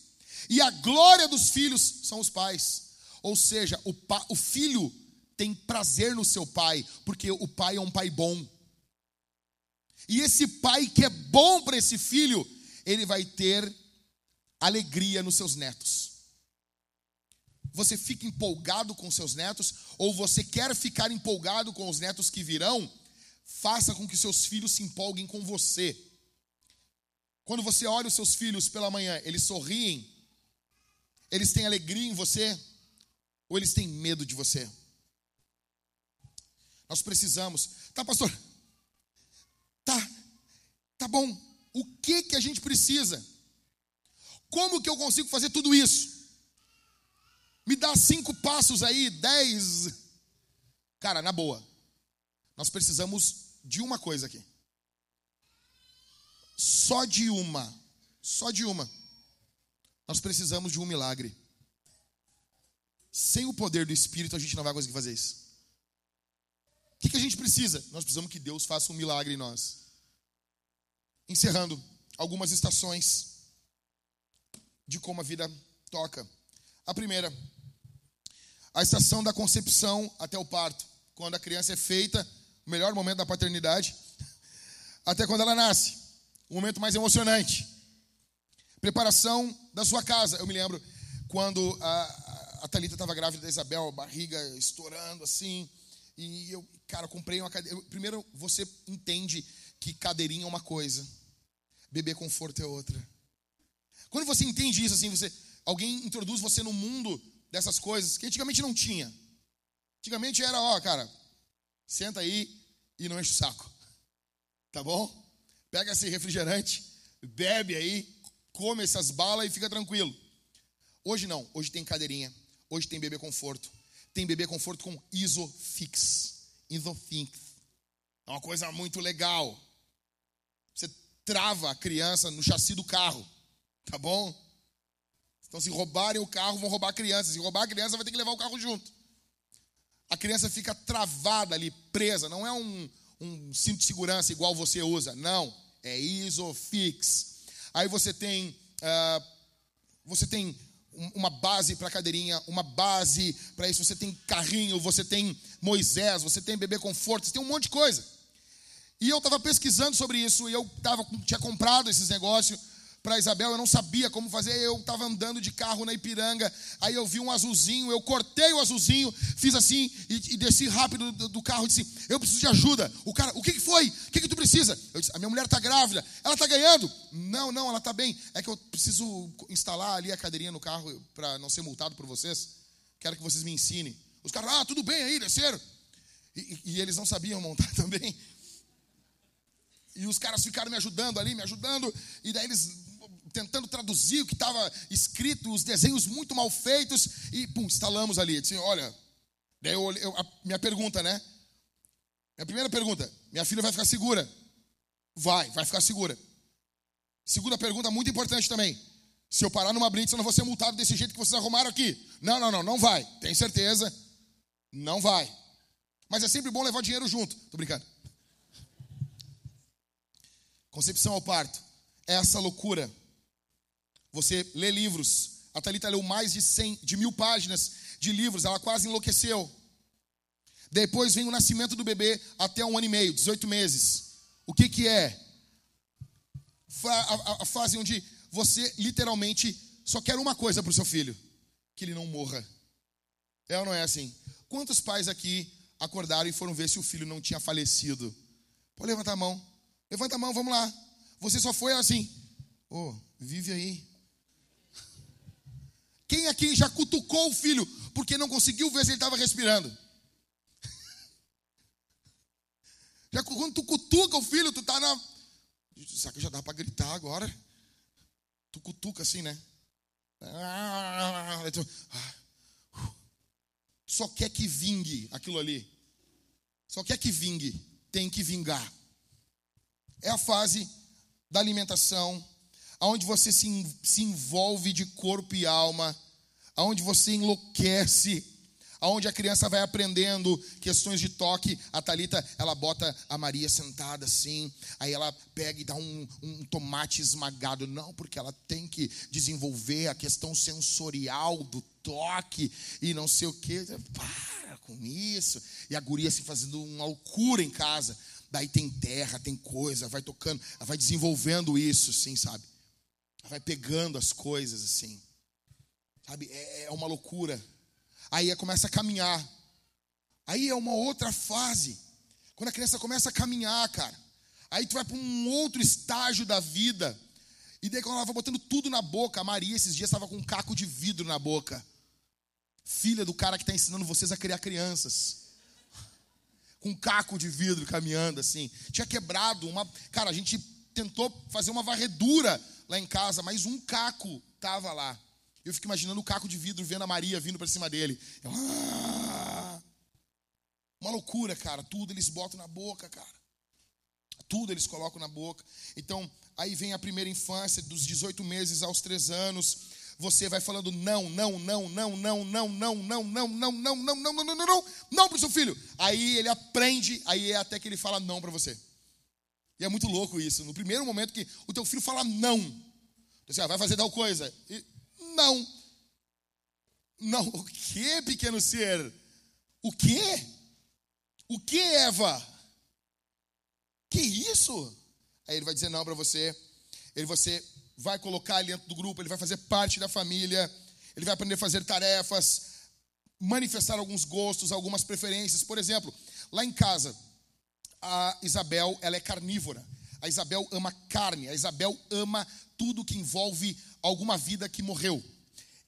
e a glória dos filhos são os pais. Ou seja, o, pa, o filho tem prazer no seu pai, porque o pai é um pai bom. E esse pai que é bom para esse filho, ele vai ter alegria nos seus netos. Você fica empolgado com seus netos, ou você quer ficar empolgado com os netos que virão, faça com que seus filhos se empolguem com você. Quando você olha os seus filhos pela manhã, eles sorriem, eles têm alegria em você, ou eles têm medo de você? Nós precisamos, tá, pastor? Tá, tá bom. O que que a gente precisa? Como que eu consigo fazer tudo isso? Me dá cinco passos aí, dez. Cara, na boa. Nós precisamos de uma coisa aqui. Só de uma. Só de uma. Nós precisamos de um milagre. Sem o poder do Espírito, a gente não vai conseguir fazer isso. O que, que a gente precisa? Nós precisamos que Deus faça um milagre em nós. Encerrando algumas estações de como a vida toca. A primeira, a estação da concepção até o parto, quando a criança é feita, o melhor momento da paternidade, até quando ela nasce, o momento mais emocionante. Preparação da sua casa. Eu me lembro quando a, a Thalita estava grávida da Isabel, barriga estourando assim, e eu, cara, comprei uma cadeira. Primeiro, você entende que cadeirinha é uma coisa, bebê conforto é outra. Quando você entende isso, assim, você, alguém introduz você no mundo dessas coisas que antigamente não tinha. Antigamente era, ó, cara, senta aí e não enche o saco. Tá bom? Pega esse refrigerante, bebe aí, come essas balas e fica tranquilo. Hoje não, hoje tem cadeirinha, hoje tem bebê conforto. Tem bebê conforto com Isofix. Isofix. É uma coisa muito legal. Trava a criança no chassi do carro. Tá bom? Então, se roubarem o carro, vão roubar a criança. Se roubar a criança, vai ter que levar o carro junto. A criança fica travada ali, presa. Não é um, um cinto de segurança igual você usa. Não. É Isofix. Aí você tem. Uh, você tem uma base para cadeirinha, uma base para isso. Você tem carrinho, você tem Moisés, você tem bebê conforto, você tem um monte de coisa. E eu estava pesquisando sobre isso e eu tava, tinha comprado esses negócios para Isabel, eu não sabia como fazer. Eu estava andando de carro na Ipiranga, aí eu vi um azulzinho, eu cortei o azulzinho, fiz assim e, e desci rápido do, do, carro e disse: Eu preciso de ajuda. O cara, o que, que foi? O que, que tu precisa? Eu disse: A minha mulher está grávida, ela está ganhando. Não, não, ela está bem. É que eu preciso instalar ali a cadeirinha no carro para não ser multado por vocês. Quero que vocês me ensinem. Os caras, ah, tudo bem aí, desceram. E, e, e eles não sabiam montar também. E os caras ficaram me ajudando ali, me ajudando. E daí eles tentando traduzir o que estava escrito, os desenhos muito mal feitos, e pum, instalamos ali. Disse, olha, daí eu, eu, a minha pergunta, né? Minha primeira pergunta: minha filha vai ficar segura? Vai, vai ficar segura. Segunda pergunta, muito importante também. Se eu parar numa blitz, eu não vou ser multado desse jeito que vocês arrumaram aqui. Não, não, não, não vai. Tem certeza? Não vai. Mas é sempre bom levar dinheiro junto. Tô brincando. Concepção ao parto. É essa loucura você lê livros. A Thalita leu mais de, 100, de mil páginas de livros, ela quase enlouqueceu. Depois vem o nascimento do bebê até um ano e meio, 18 meses. O que, que é? A, a fase onde você literalmente só quer uma coisa para o seu filho: que ele não morra. É ou não é assim? Quantos pais aqui acordaram e foram ver se o filho não tinha falecido? Pode levantar a mão. Levanta a mão, vamos lá. Você só foi assim. Oh, vive aí. Quem aqui já cutucou o filho porque não conseguiu ver se ele estava respirando? Já quando tu cutuca o filho, tu tá na. Será que já dá para gritar agora? Tu cutuca assim, né? Só quer que vingue aquilo ali. Só quer que vingue. Tem que vingar. É a fase da alimentação, onde você se, se envolve de corpo e alma aonde você enlouquece, aonde a criança vai aprendendo questões de toque. A Talita, ela bota a Maria sentada assim, aí ela pega e dá um, um tomate esmagado. Não, porque ela tem que desenvolver a questão sensorial do toque e não sei o que. Para com isso. E a guria se fazendo uma loucura em casa. Daí tem terra, tem coisa, vai tocando, vai desenvolvendo isso, assim, sabe? Vai pegando as coisas assim. Sabe, é, é uma loucura. Aí começa a caminhar. Aí é uma outra fase. Quando a criança começa a caminhar, cara. Aí tu vai para um outro estágio da vida. E daí quando ela vai botando tudo na boca, a Maria esses dias estava com um caco de vidro na boca. Filha do cara que está ensinando vocês a criar crianças. Com um caco de vidro caminhando assim. Tinha quebrado uma. Cara, a gente tentou fazer uma varredura lá em casa, mas um caco tava lá. Eu fico imaginando o caco de vidro vendo a Maria vindo para cima dele. Eu, ah! Uma loucura, cara. Tudo eles botam na boca, cara. Tudo eles colocam na boca. Então, aí vem a primeira infância, dos 18 meses aos 3 anos. Você vai falando não, não, não, não, não, não, não, não, não, não, não, não, não, não, não, não, não, não para o seu filho. Aí ele aprende, aí é até que ele fala não para você. E é muito louco isso. No primeiro momento que o teu filho fala não, você vai fazer tal coisa. E, não. Não, o que, pequeno ser? O que? O que, Eva? Que isso? Aí ele vai dizer não para você. Ele você vai colocar ele dentro do grupo, ele vai fazer parte da família, ele vai aprender a fazer tarefas, manifestar alguns gostos, algumas preferências. Por exemplo, lá em casa, a Isabel, ela é carnívora. A Isabel ama carne, a Isabel ama tudo que envolve alguma vida que morreu.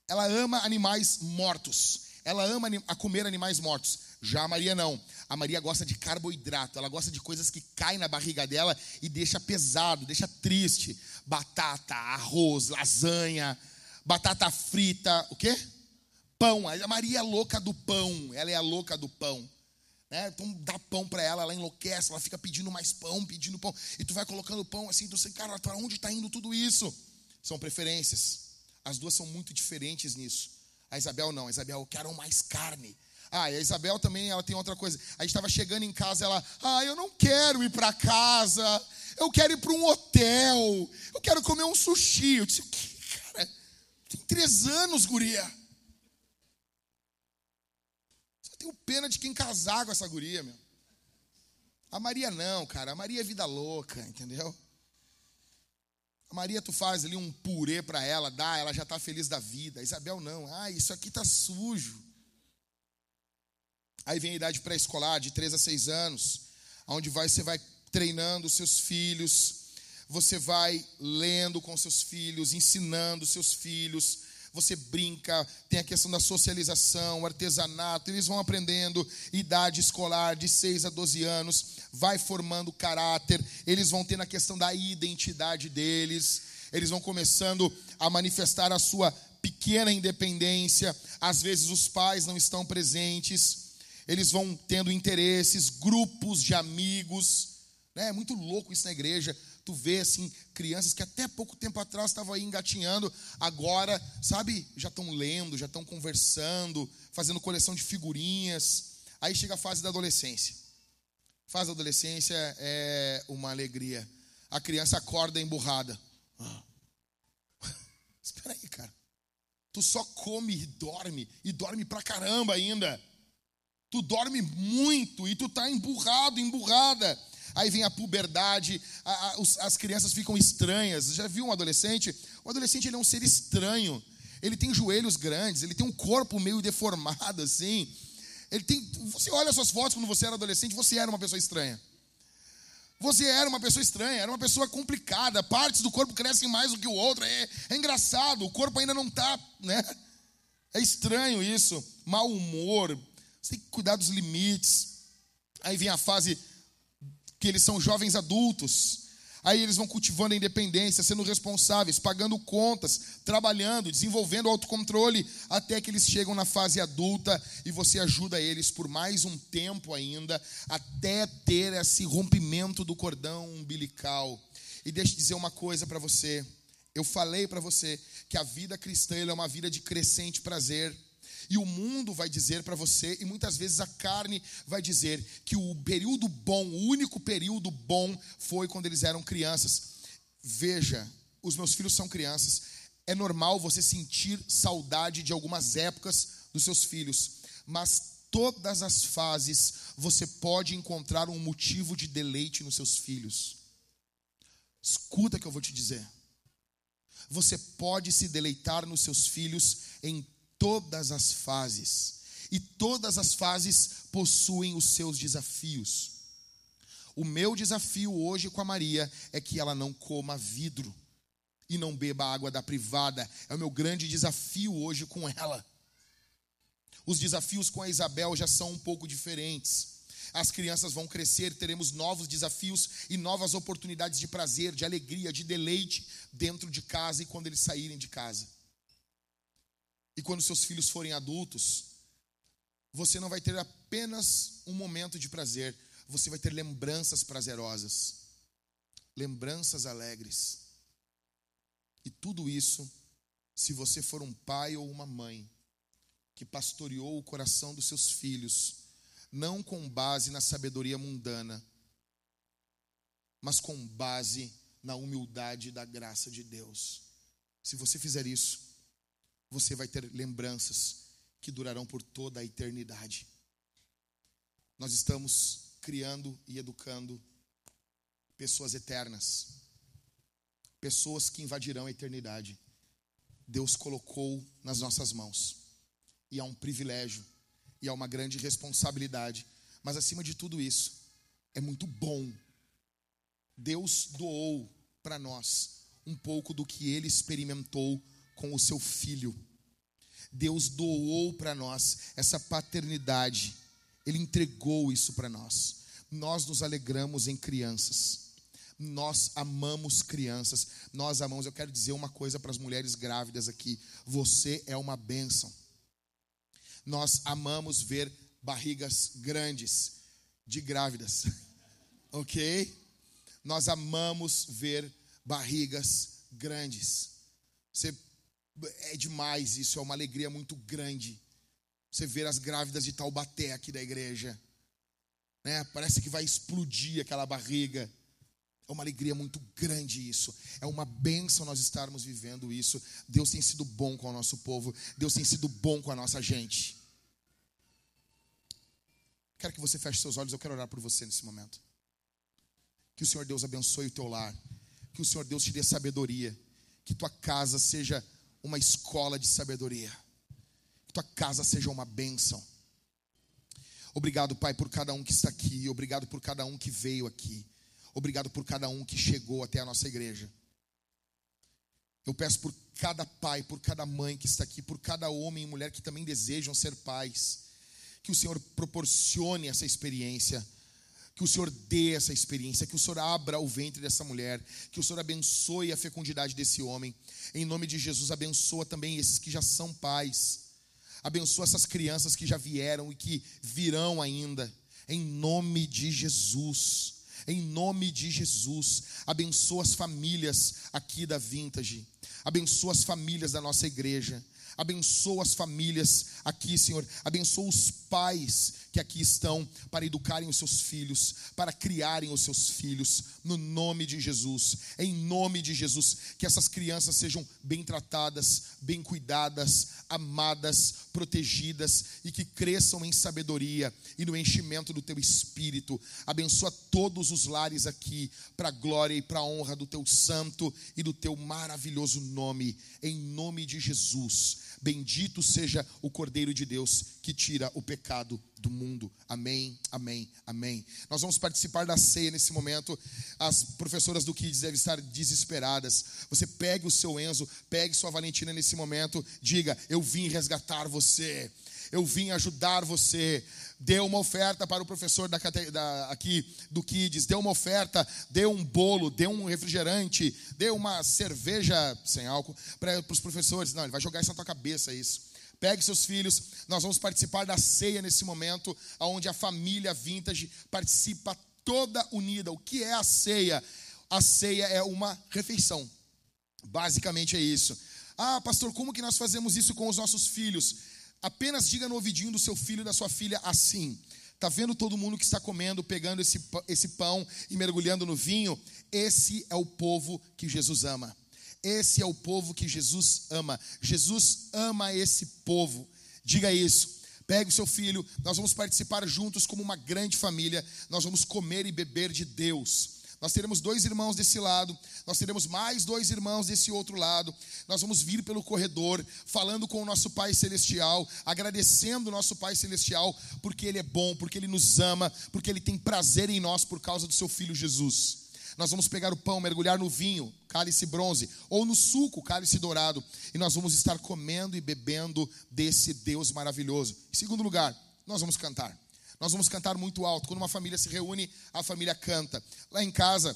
Ela ama animais mortos. Ela ama a comer animais mortos. Já a Maria não. A Maria gosta de carboidrato. Ela gosta de coisas que caem na barriga dela e deixa pesado, deixa triste. Batata, arroz, lasanha, batata frita, o quê? Pão. A Maria é louca do pão. Ela é a louca do pão. Né? Então dá pão para ela, ela enlouquece, ela fica pedindo mais pão, pedindo pão. E tu vai colocando pão assim, tu sei, cara, para onde está indo tudo isso? São preferências. As duas são muito diferentes nisso. A Isabel não, a Isabel quer mais carne. Ah, e a Isabel também, ela tem outra coisa. A gente estava chegando em casa, ela, ah, eu não quero ir para casa, eu quero ir para um hotel, eu quero comer um sushi. Eu disse, o que, cara? Tem três anos, guria. Você tem pena de quem casar com essa guria, meu. A Maria não, cara. A Maria é vida louca, entendeu? Maria, tu faz ali um purê para ela, dá, ela já está feliz da vida. Isabel, não. Ah, isso aqui está sujo. Aí vem a idade pré-escolar, de 3 a 6 anos, onde vai, você vai treinando seus filhos, você vai lendo com seus filhos, ensinando seus filhos, você brinca, tem a questão da socialização, artesanato, eles vão aprendendo, idade escolar de 6 a 12 anos, vai formando caráter, eles vão tendo a questão da identidade deles, eles vão começando a manifestar a sua pequena independência, às vezes os pais não estão presentes, eles vão tendo interesses, grupos de amigos, né? é muito louco isso na igreja, tu vê assim, crianças que até pouco tempo atrás estavam aí engatinhando, agora, sabe, já estão lendo, já estão conversando, fazendo coleção de figurinhas. Aí chega a fase da adolescência. A fase da adolescência é uma alegria. A criança acorda emburrada. Espera aí, cara. Tu só come e dorme, e dorme pra caramba ainda. Tu dorme muito e tu tá emburrado, emburrada aí vem a puberdade, a, a, os, as crianças ficam estranhas. Já viu um adolescente? O adolescente ele é um ser estranho. Ele tem joelhos grandes, ele tem um corpo meio deformado assim. Ele tem, você olha suas fotos quando você era adolescente, você era uma pessoa estranha. Você era uma pessoa estranha, era uma pessoa complicada. Partes do corpo crescem mais do que o outro. É, é engraçado, o corpo ainda não está, né? É estranho isso. Mau humor. Você tem que cuidar dos limites. Aí vem a fase que eles são jovens adultos. Aí eles vão cultivando a independência, sendo responsáveis, pagando contas, trabalhando, desenvolvendo autocontrole, até que eles chegam na fase adulta e você ajuda eles por mais um tempo ainda, até ter esse rompimento do cordão umbilical. E deixa eu dizer uma coisa para você. Eu falei para você que a vida cristã é uma vida de crescente prazer. E o mundo vai dizer para você, e muitas vezes a carne vai dizer, que o período bom, o único período bom, foi quando eles eram crianças. Veja, os meus filhos são crianças. É normal você sentir saudade de algumas épocas dos seus filhos, mas todas as fases você pode encontrar um motivo de deleite nos seus filhos. Escuta que eu vou te dizer. Você pode se deleitar nos seus filhos em todas as fases. E todas as fases possuem os seus desafios. O meu desafio hoje com a Maria é que ela não coma vidro e não beba água da privada. É o meu grande desafio hoje com ela. Os desafios com a Isabel já são um pouco diferentes. As crianças vão crescer, teremos novos desafios e novas oportunidades de prazer, de alegria, de deleite dentro de casa e quando eles saírem de casa. E quando seus filhos forem adultos, você não vai ter apenas um momento de prazer, você vai ter lembranças prazerosas, lembranças alegres. E tudo isso, se você for um pai ou uma mãe que pastoreou o coração dos seus filhos, não com base na sabedoria mundana, mas com base na humildade da graça de Deus. Se você fizer isso, você vai ter lembranças que durarão por toda a eternidade. Nós estamos criando e educando pessoas eternas, pessoas que invadirão a eternidade. Deus colocou nas nossas mãos, e é um privilégio, e é uma grande responsabilidade, mas acima de tudo isso, é muito bom. Deus doou para nós um pouco do que ele experimentou com o seu filho. Deus doou para nós essa paternidade, Ele entregou isso para nós. Nós nos alegramos em crianças, nós amamos crianças, nós amamos. Eu quero dizer uma coisa para as mulheres grávidas aqui: você é uma bênção. Nós amamos ver barrigas grandes de grávidas, ok? Nós amamos ver barrigas grandes. Você é demais isso, é uma alegria muito grande. Você ver as grávidas de Taubaté aqui da igreja. Né? Parece que vai explodir aquela barriga. É uma alegria muito grande isso. É uma benção nós estarmos vivendo isso. Deus tem sido bom com o nosso povo. Deus tem sido bom com a nossa gente. Quero que você feche seus olhos. Eu quero orar por você nesse momento. Que o Senhor Deus abençoe o teu lar. que o Senhor Deus te dê sabedoria, que tua casa seja uma escola de sabedoria, que tua casa seja uma bênção. Obrigado, Pai, por cada um que está aqui, obrigado por cada um que veio aqui, obrigado por cada um que chegou até a nossa igreja. Eu peço por cada pai, por cada mãe que está aqui, por cada homem e mulher que também desejam ser pais, que o Senhor proporcione essa experiência, que o Senhor dê essa experiência, que o Senhor abra o ventre dessa mulher, que o Senhor abençoe a fecundidade desse homem. Em nome de Jesus, abençoa também esses que já são pais. Abençoa essas crianças que já vieram e que virão ainda. Em nome de Jesus. Em nome de Jesus, abençoa as famílias aqui da Vintage, abençoa as famílias da nossa igreja, abençoa as famílias aqui, Senhor, abençoa os pais que aqui estão para educarem os seus filhos, para criarem os seus filhos, no nome de Jesus, em nome de Jesus, que essas crianças sejam bem tratadas, bem cuidadas, amadas, protegidas e que cresçam em sabedoria e no enchimento do teu espírito. Abençoa todos os lares aqui, para a glória e para a honra do teu santo e do teu maravilhoso nome, em nome de Jesus. Bendito seja o Cordeiro de Deus que tira o pecado do mundo. Amém, amém, amém. Nós vamos participar da ceia nesse momento. As professoras do Kids devem estar desesperadas. Você pegue o seu Enzo, pegue sua Valentina nesse momento, diga: Eu vim resgatar você. Eu vim ajudar você. Dê uma oferta para o professor da, da, aqui do Kids. Dê uma oferta, dê um bolo, dê um refrigerante, dê uma cerveja sem álcool para os professores. Não, ele vai jogar isso na tua cabeça isso. Pegue seus filhos, nós vamos participar da ceia nesse momento, onde a família vintage participa toda unida. O que é a ceia? A ceia é uma refeição. Basicamente é isso. Ah, pastor, como que nós fazemos isso com os nossos filhos? Apenas diga no ouvidinho do seu filho e da sua filha assim: Está vendo todo mundo que está comendo, pegando esse, esse pão e mergulhando no vinho? Esse é o povo que Jesus ama. Esse é o povo que Jesus ama. Jesus ama esse povo. Diga isso. Pegue o seu filho, nós vamos participar juntos como uma grande família. Nós vamos comer e beber de Deus. Nós teremos dois irmãos desse lado, nós teremos mais dois irmãos desse outro lado. Nós vamos vir pelo corredor, falando com o nosso Pai Celestial, agradecendo o nosso Pai Celestial, porque Ele é bom, porque Ele nos ama, porque Ele tem prazer em nós por causa do Seu Filho Jesus. Nós vamos pegar o pão, mergulhar no vinho, cálice bronze, ou no suco, cálice dourado, e nós vamos estar comendo e bebendo desse Deus maravilhoso. Em segundo lugar, nós vamos cantar. Nós vamos cantar muito alto. Quando uma família se reúne, a família canta. Lá em casa,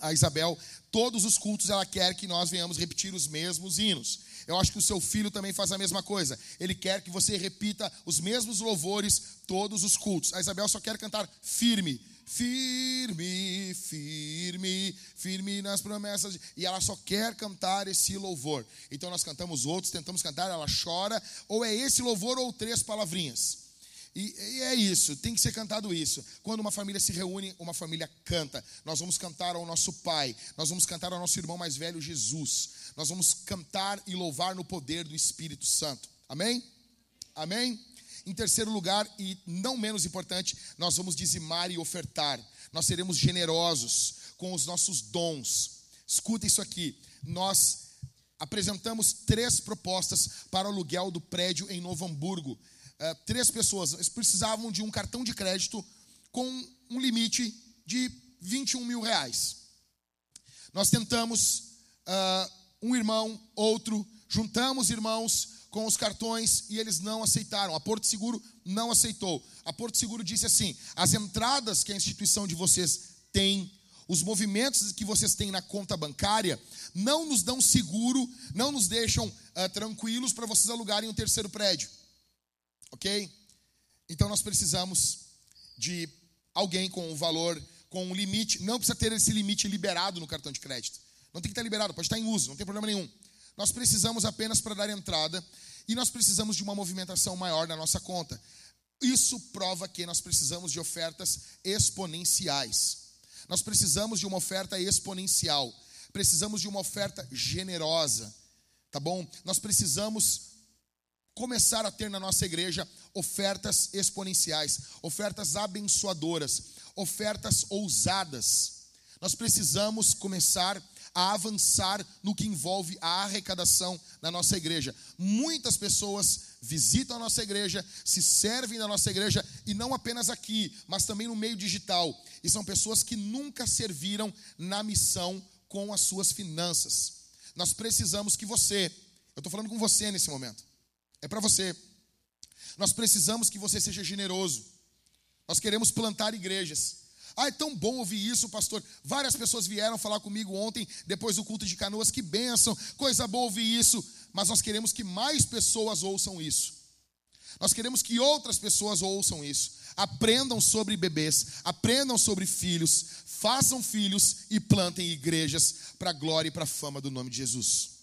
a Isabel, todos os cultos ela quer que nós venhamos repetir os mesmos hinos. Eu acho que o seu filho também faz a mesma coisa. Ele quer que você repita os mesmos louvores todos os cultos. A Isabel só quer cantar firme firme, firme, firme nas promessas. E ela só quer cantar esse louvor. Então nós cantamos outros, tentamos cantar, ela chora. Ou é esse louvor ou três palavrinhas. E, e, é isso, tem que ser cantado isso. Quando uma família se reúne, uma família canta. Nós vamos cantar ao nosso Pai, nós vamos cantar ao nosso irmão mais velho, Jesus. Nós vamos cantar e louvar no poder do Espírito Santo. Amém? Amém? Em terceiro lugar, e não menos importante, nós vamos dizimar e ofertar. Nós seremos generosos com os nossos dons. Escuta isso aqui. Nós apresentamos três propostas para o aluguel do prédio em Novo Hamburgo. Uh, três pessoas eles precisavam de um cartão de crédito com um limite de 21 mil reais. Nós tentamos, uh, um irmão, outro, juntamos irmãos, com os cartões e eles não aceitaram. A Porto Seguro não aceitou. A Porto Seguro disse assim: as entradas que a instituição de vocês tem, os movimentos que vocês têm na conta bancária, não nos dão seguro, não nos deixam uh, tranquilos para vocês alugarem um terceiro prédio. Ok? Então nós precisamos de alguém com um valor, com um limite. Não precisa ter esse limite liberado no cartão de crédito. Não tem que estar liberado, pode estar em uso, não tem problema nenhum. Nós precisamos apenas para dar entrada e nós precisamos de uma movimentação maior na nossa conta. Isso prova que nós precisamos de ofertas exponenciais. Nós precisamos de uma oferta exponencial. Precisamos de uma oferta generosa. Tá bom? Nós precisamos começar a ter na nossa igreja ofertas exponenciais, ofertas abençoadoras, ofertas ousadas. Nós precisamos começar a avançar no que envolve a arrecadação na nossa igreja. Muitas pessoas visitam a nossa igreja, se servem da nossa igreja, e não apenas aqui, mas também no meio digital. E são pessoas que nunca serviram na missão com as suas finanças. Nós precisamos que você, eu estou falando com você nesse momento, é para você. Nós precisamos que você seja generoso. Nós queremos plantar igrejas. Ah, é tão bom ouvir isso, pastor. Várias pessoas vieram falar comigo ontem, depois do culto de canoas. Que bênção, coisa boa ouvir isso. Mas nós queremos que mais pessoas ouçam isso. Nós queremos que outras pessoas ouçam isso. Aprendam sobre bebês, aprendam sobre filhos, façam filhos e plantem igrejas para a glória e para a fama do nome de Jesus.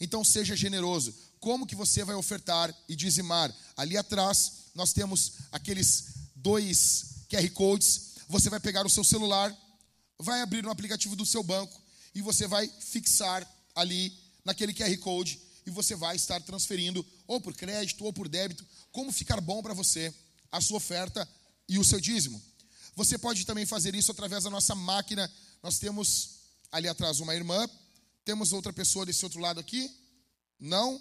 Então seja generoso. Como que você vai ofertar e dizimar? Ali atrás nós temos aqueles dois QR codes você vai pegar o seu celular, vai abrir no aplicativo do seu banco e você vai fixar ali naquele QR Code e você vai estar transferindo ou por crédito ou por débito, como ficar bom para você a sua oferta e o seu dízimo. Você pode também fazer isso através da nossa máquina. Nós temos ali atrás uma irmã, temos outra pessoa desse outro lado aqui? Não.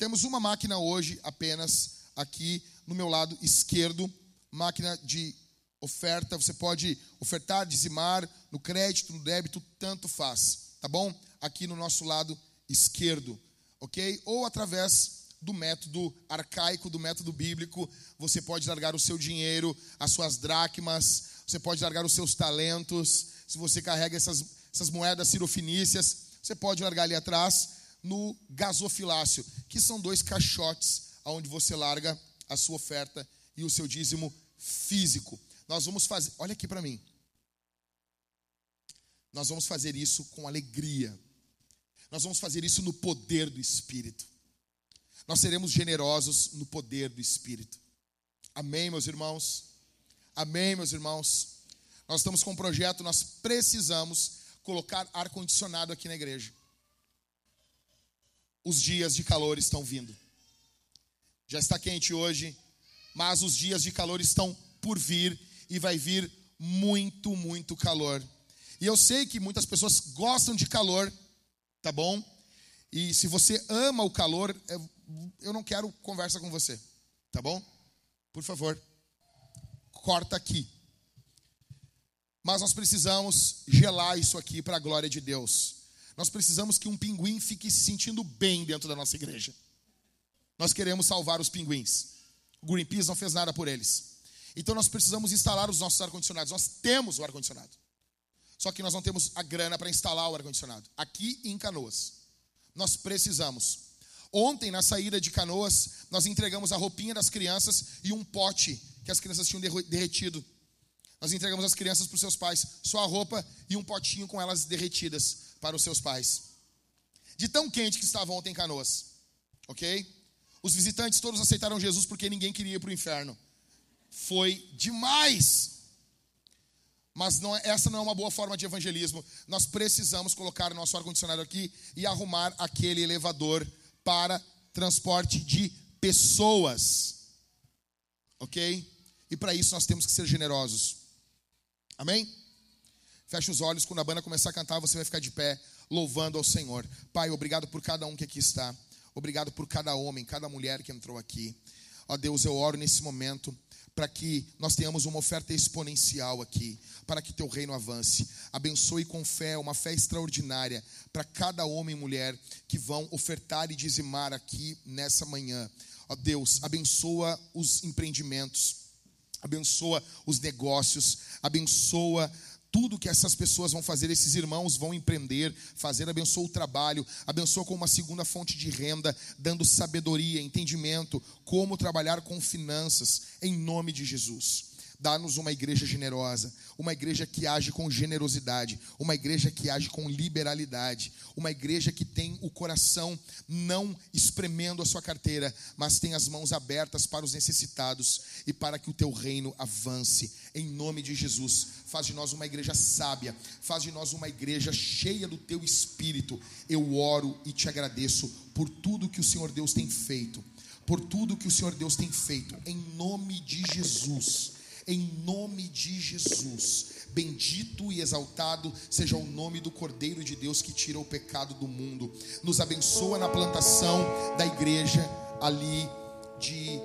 Temos uma máquina hoje apenas aqui no meu lado esquerdo, máquina de oferta, você pode ofertar, dizimar no crédito, no débito, tanto faz, tá bom? Aqui no nosso lado esquerdo, ok? Ou através do método arcaico, do método bíblico, você pode largar o seu dinheiro, as suas dracmas, você pode largar os seus talentos, se você carrega essas, essas moedas cirofinícias, você pode largar ali atrás no gasofilácio, que são dois caixotes onde você larga a sua oferta e o seu dízimo físico. Nós vamos fazer, olha aqui para mim. Nós vamos fazer isso com alegria. Nós vamos fazer isso no poder do Espírito. Nós seremos generosos no poder do Espírito. Amém, meus irmãos? Amém, meus irmãos? Nós estamos com um projeto, nós precisamos colocar ar-condicionado aqui na igreja. Os dias de calor estão vindo. Já está quente hoje, mas os dias de calor estão por vir e vai vir muito, muito calor. E eu sei que muitas pessoas gostam de calor, tá bom? E se você ama o calor, eu não quero conversa com você, tá bom? Por favor, corta aqui. Mas nós precisamos gelar isso aqui para a glória de Deus. Nós precisamos que um pinguim fique se sentindo bem dentro da nossa igreja. Nós queremos salvar os pinguins. O Greenpeace não fez nada por eles. Então nós precisamos instalar os nossos ar-condicionados. Nós temos o ar-condicionado. Só que nós não temos a grana para instalar o ar-condicionado. Aqui em Canoas. Nós precisamos. Ontem, na saída de Canoas, nós entregamos a roupinha das crianças e um pote que as crianças tinham derretido. Nós entregamos as crianças para os seus pais, só a roupa e um potinho com elas derretidas para os seus pais. De tão quente que estava ontem em Canoas. Ok? Os visitantes todos aceitaram Jesus porque ninguém queria ir para o inferno foi demais. Mas não, é, essa não é uma boa forma de evangelismo. Nós precisamos colocar nosso ar-condicionado aqui e arrumar aquele elevador para transporte de pessoas. Ok? E para isso nós temos que ser generosos. Amém? Feche os olhos, quando a banda começar a cantar, você vai ficar de pé, louvando ao Senhor. Pai, obrigado por cada um que aqui está. Obrigado por cada homem, cada mulher que entrou aqui. Ó Deus, eu oro nesse momento para que nós tenhamos uma oferta exponencial aqui, para que teu reino avance. Abençoe com fé, uma fé extraordinária para cada homem e mulher que vão ofertar e dizimar aqui nessa manhã. Ó Deus, abençoa os empreendimentos, abençoa os negócios, abençoa tudo que essas pessoas vão fazer, esses irmãos vão empreender, fazer, abençoa o trabalho, abençoa com uma segunda fonte de renda, dando sabedoria, entendimento, como trabalhar com finanças, em nome de Jesus. Dá-nos uma igreja generosa, uma igreja que age com generosidade, uma igreja que age com liberalidade, uma igreja que tem o coração não espremendo a sua carteira, mas tem as mãos abertas para os necessitados e para que o teu reino avance. Em nome de Jesus, faz de nós uma igreja sábia, faz de nós uma igreja cheia do teu espírito. Eu oro e te agradeço por tudo que o Senhor Deus tem feito, por tudo que o Senhor Deus tem feito, em nome de Jesus em nome de Jesus. Bendito e exaltado seja o nome do Cordeiro de Deus que tira o pecado do mundo. Nos abençoa na plantação da igreja ali de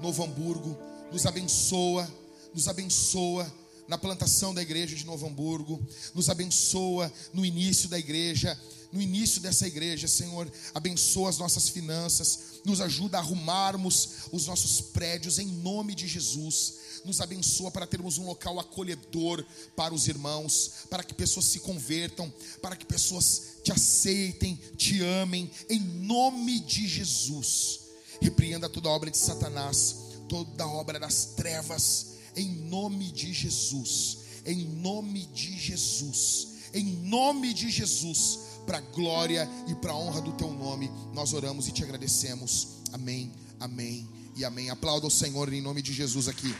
Novo Hamburgo. Nos abençoa, nos abençoa na plantação da igreja de Novo Hamburgo. Nos abençoa no início da igreja no início dessa igreja, Senhor, abençoa as nossas finanças, nos ajuda a arrumarmos os nossos prédios em nome de Jesus. Nos abençoa para termos um local acolhedor para os irmãos, para que pessoas se convertam, para que pessoas te aceitem, te amem, em nome de Jesus. Repreenda toda obra de Satanás, toda obra das trevas, em nome de Jesus. Em nome de Jesus. Em nome de Jesus para a glória e para a honra do teu nome. Nós oramos e te agradecemos. Amém, amém e amém. Aplauda o Senhor em nome de Jesus aqui.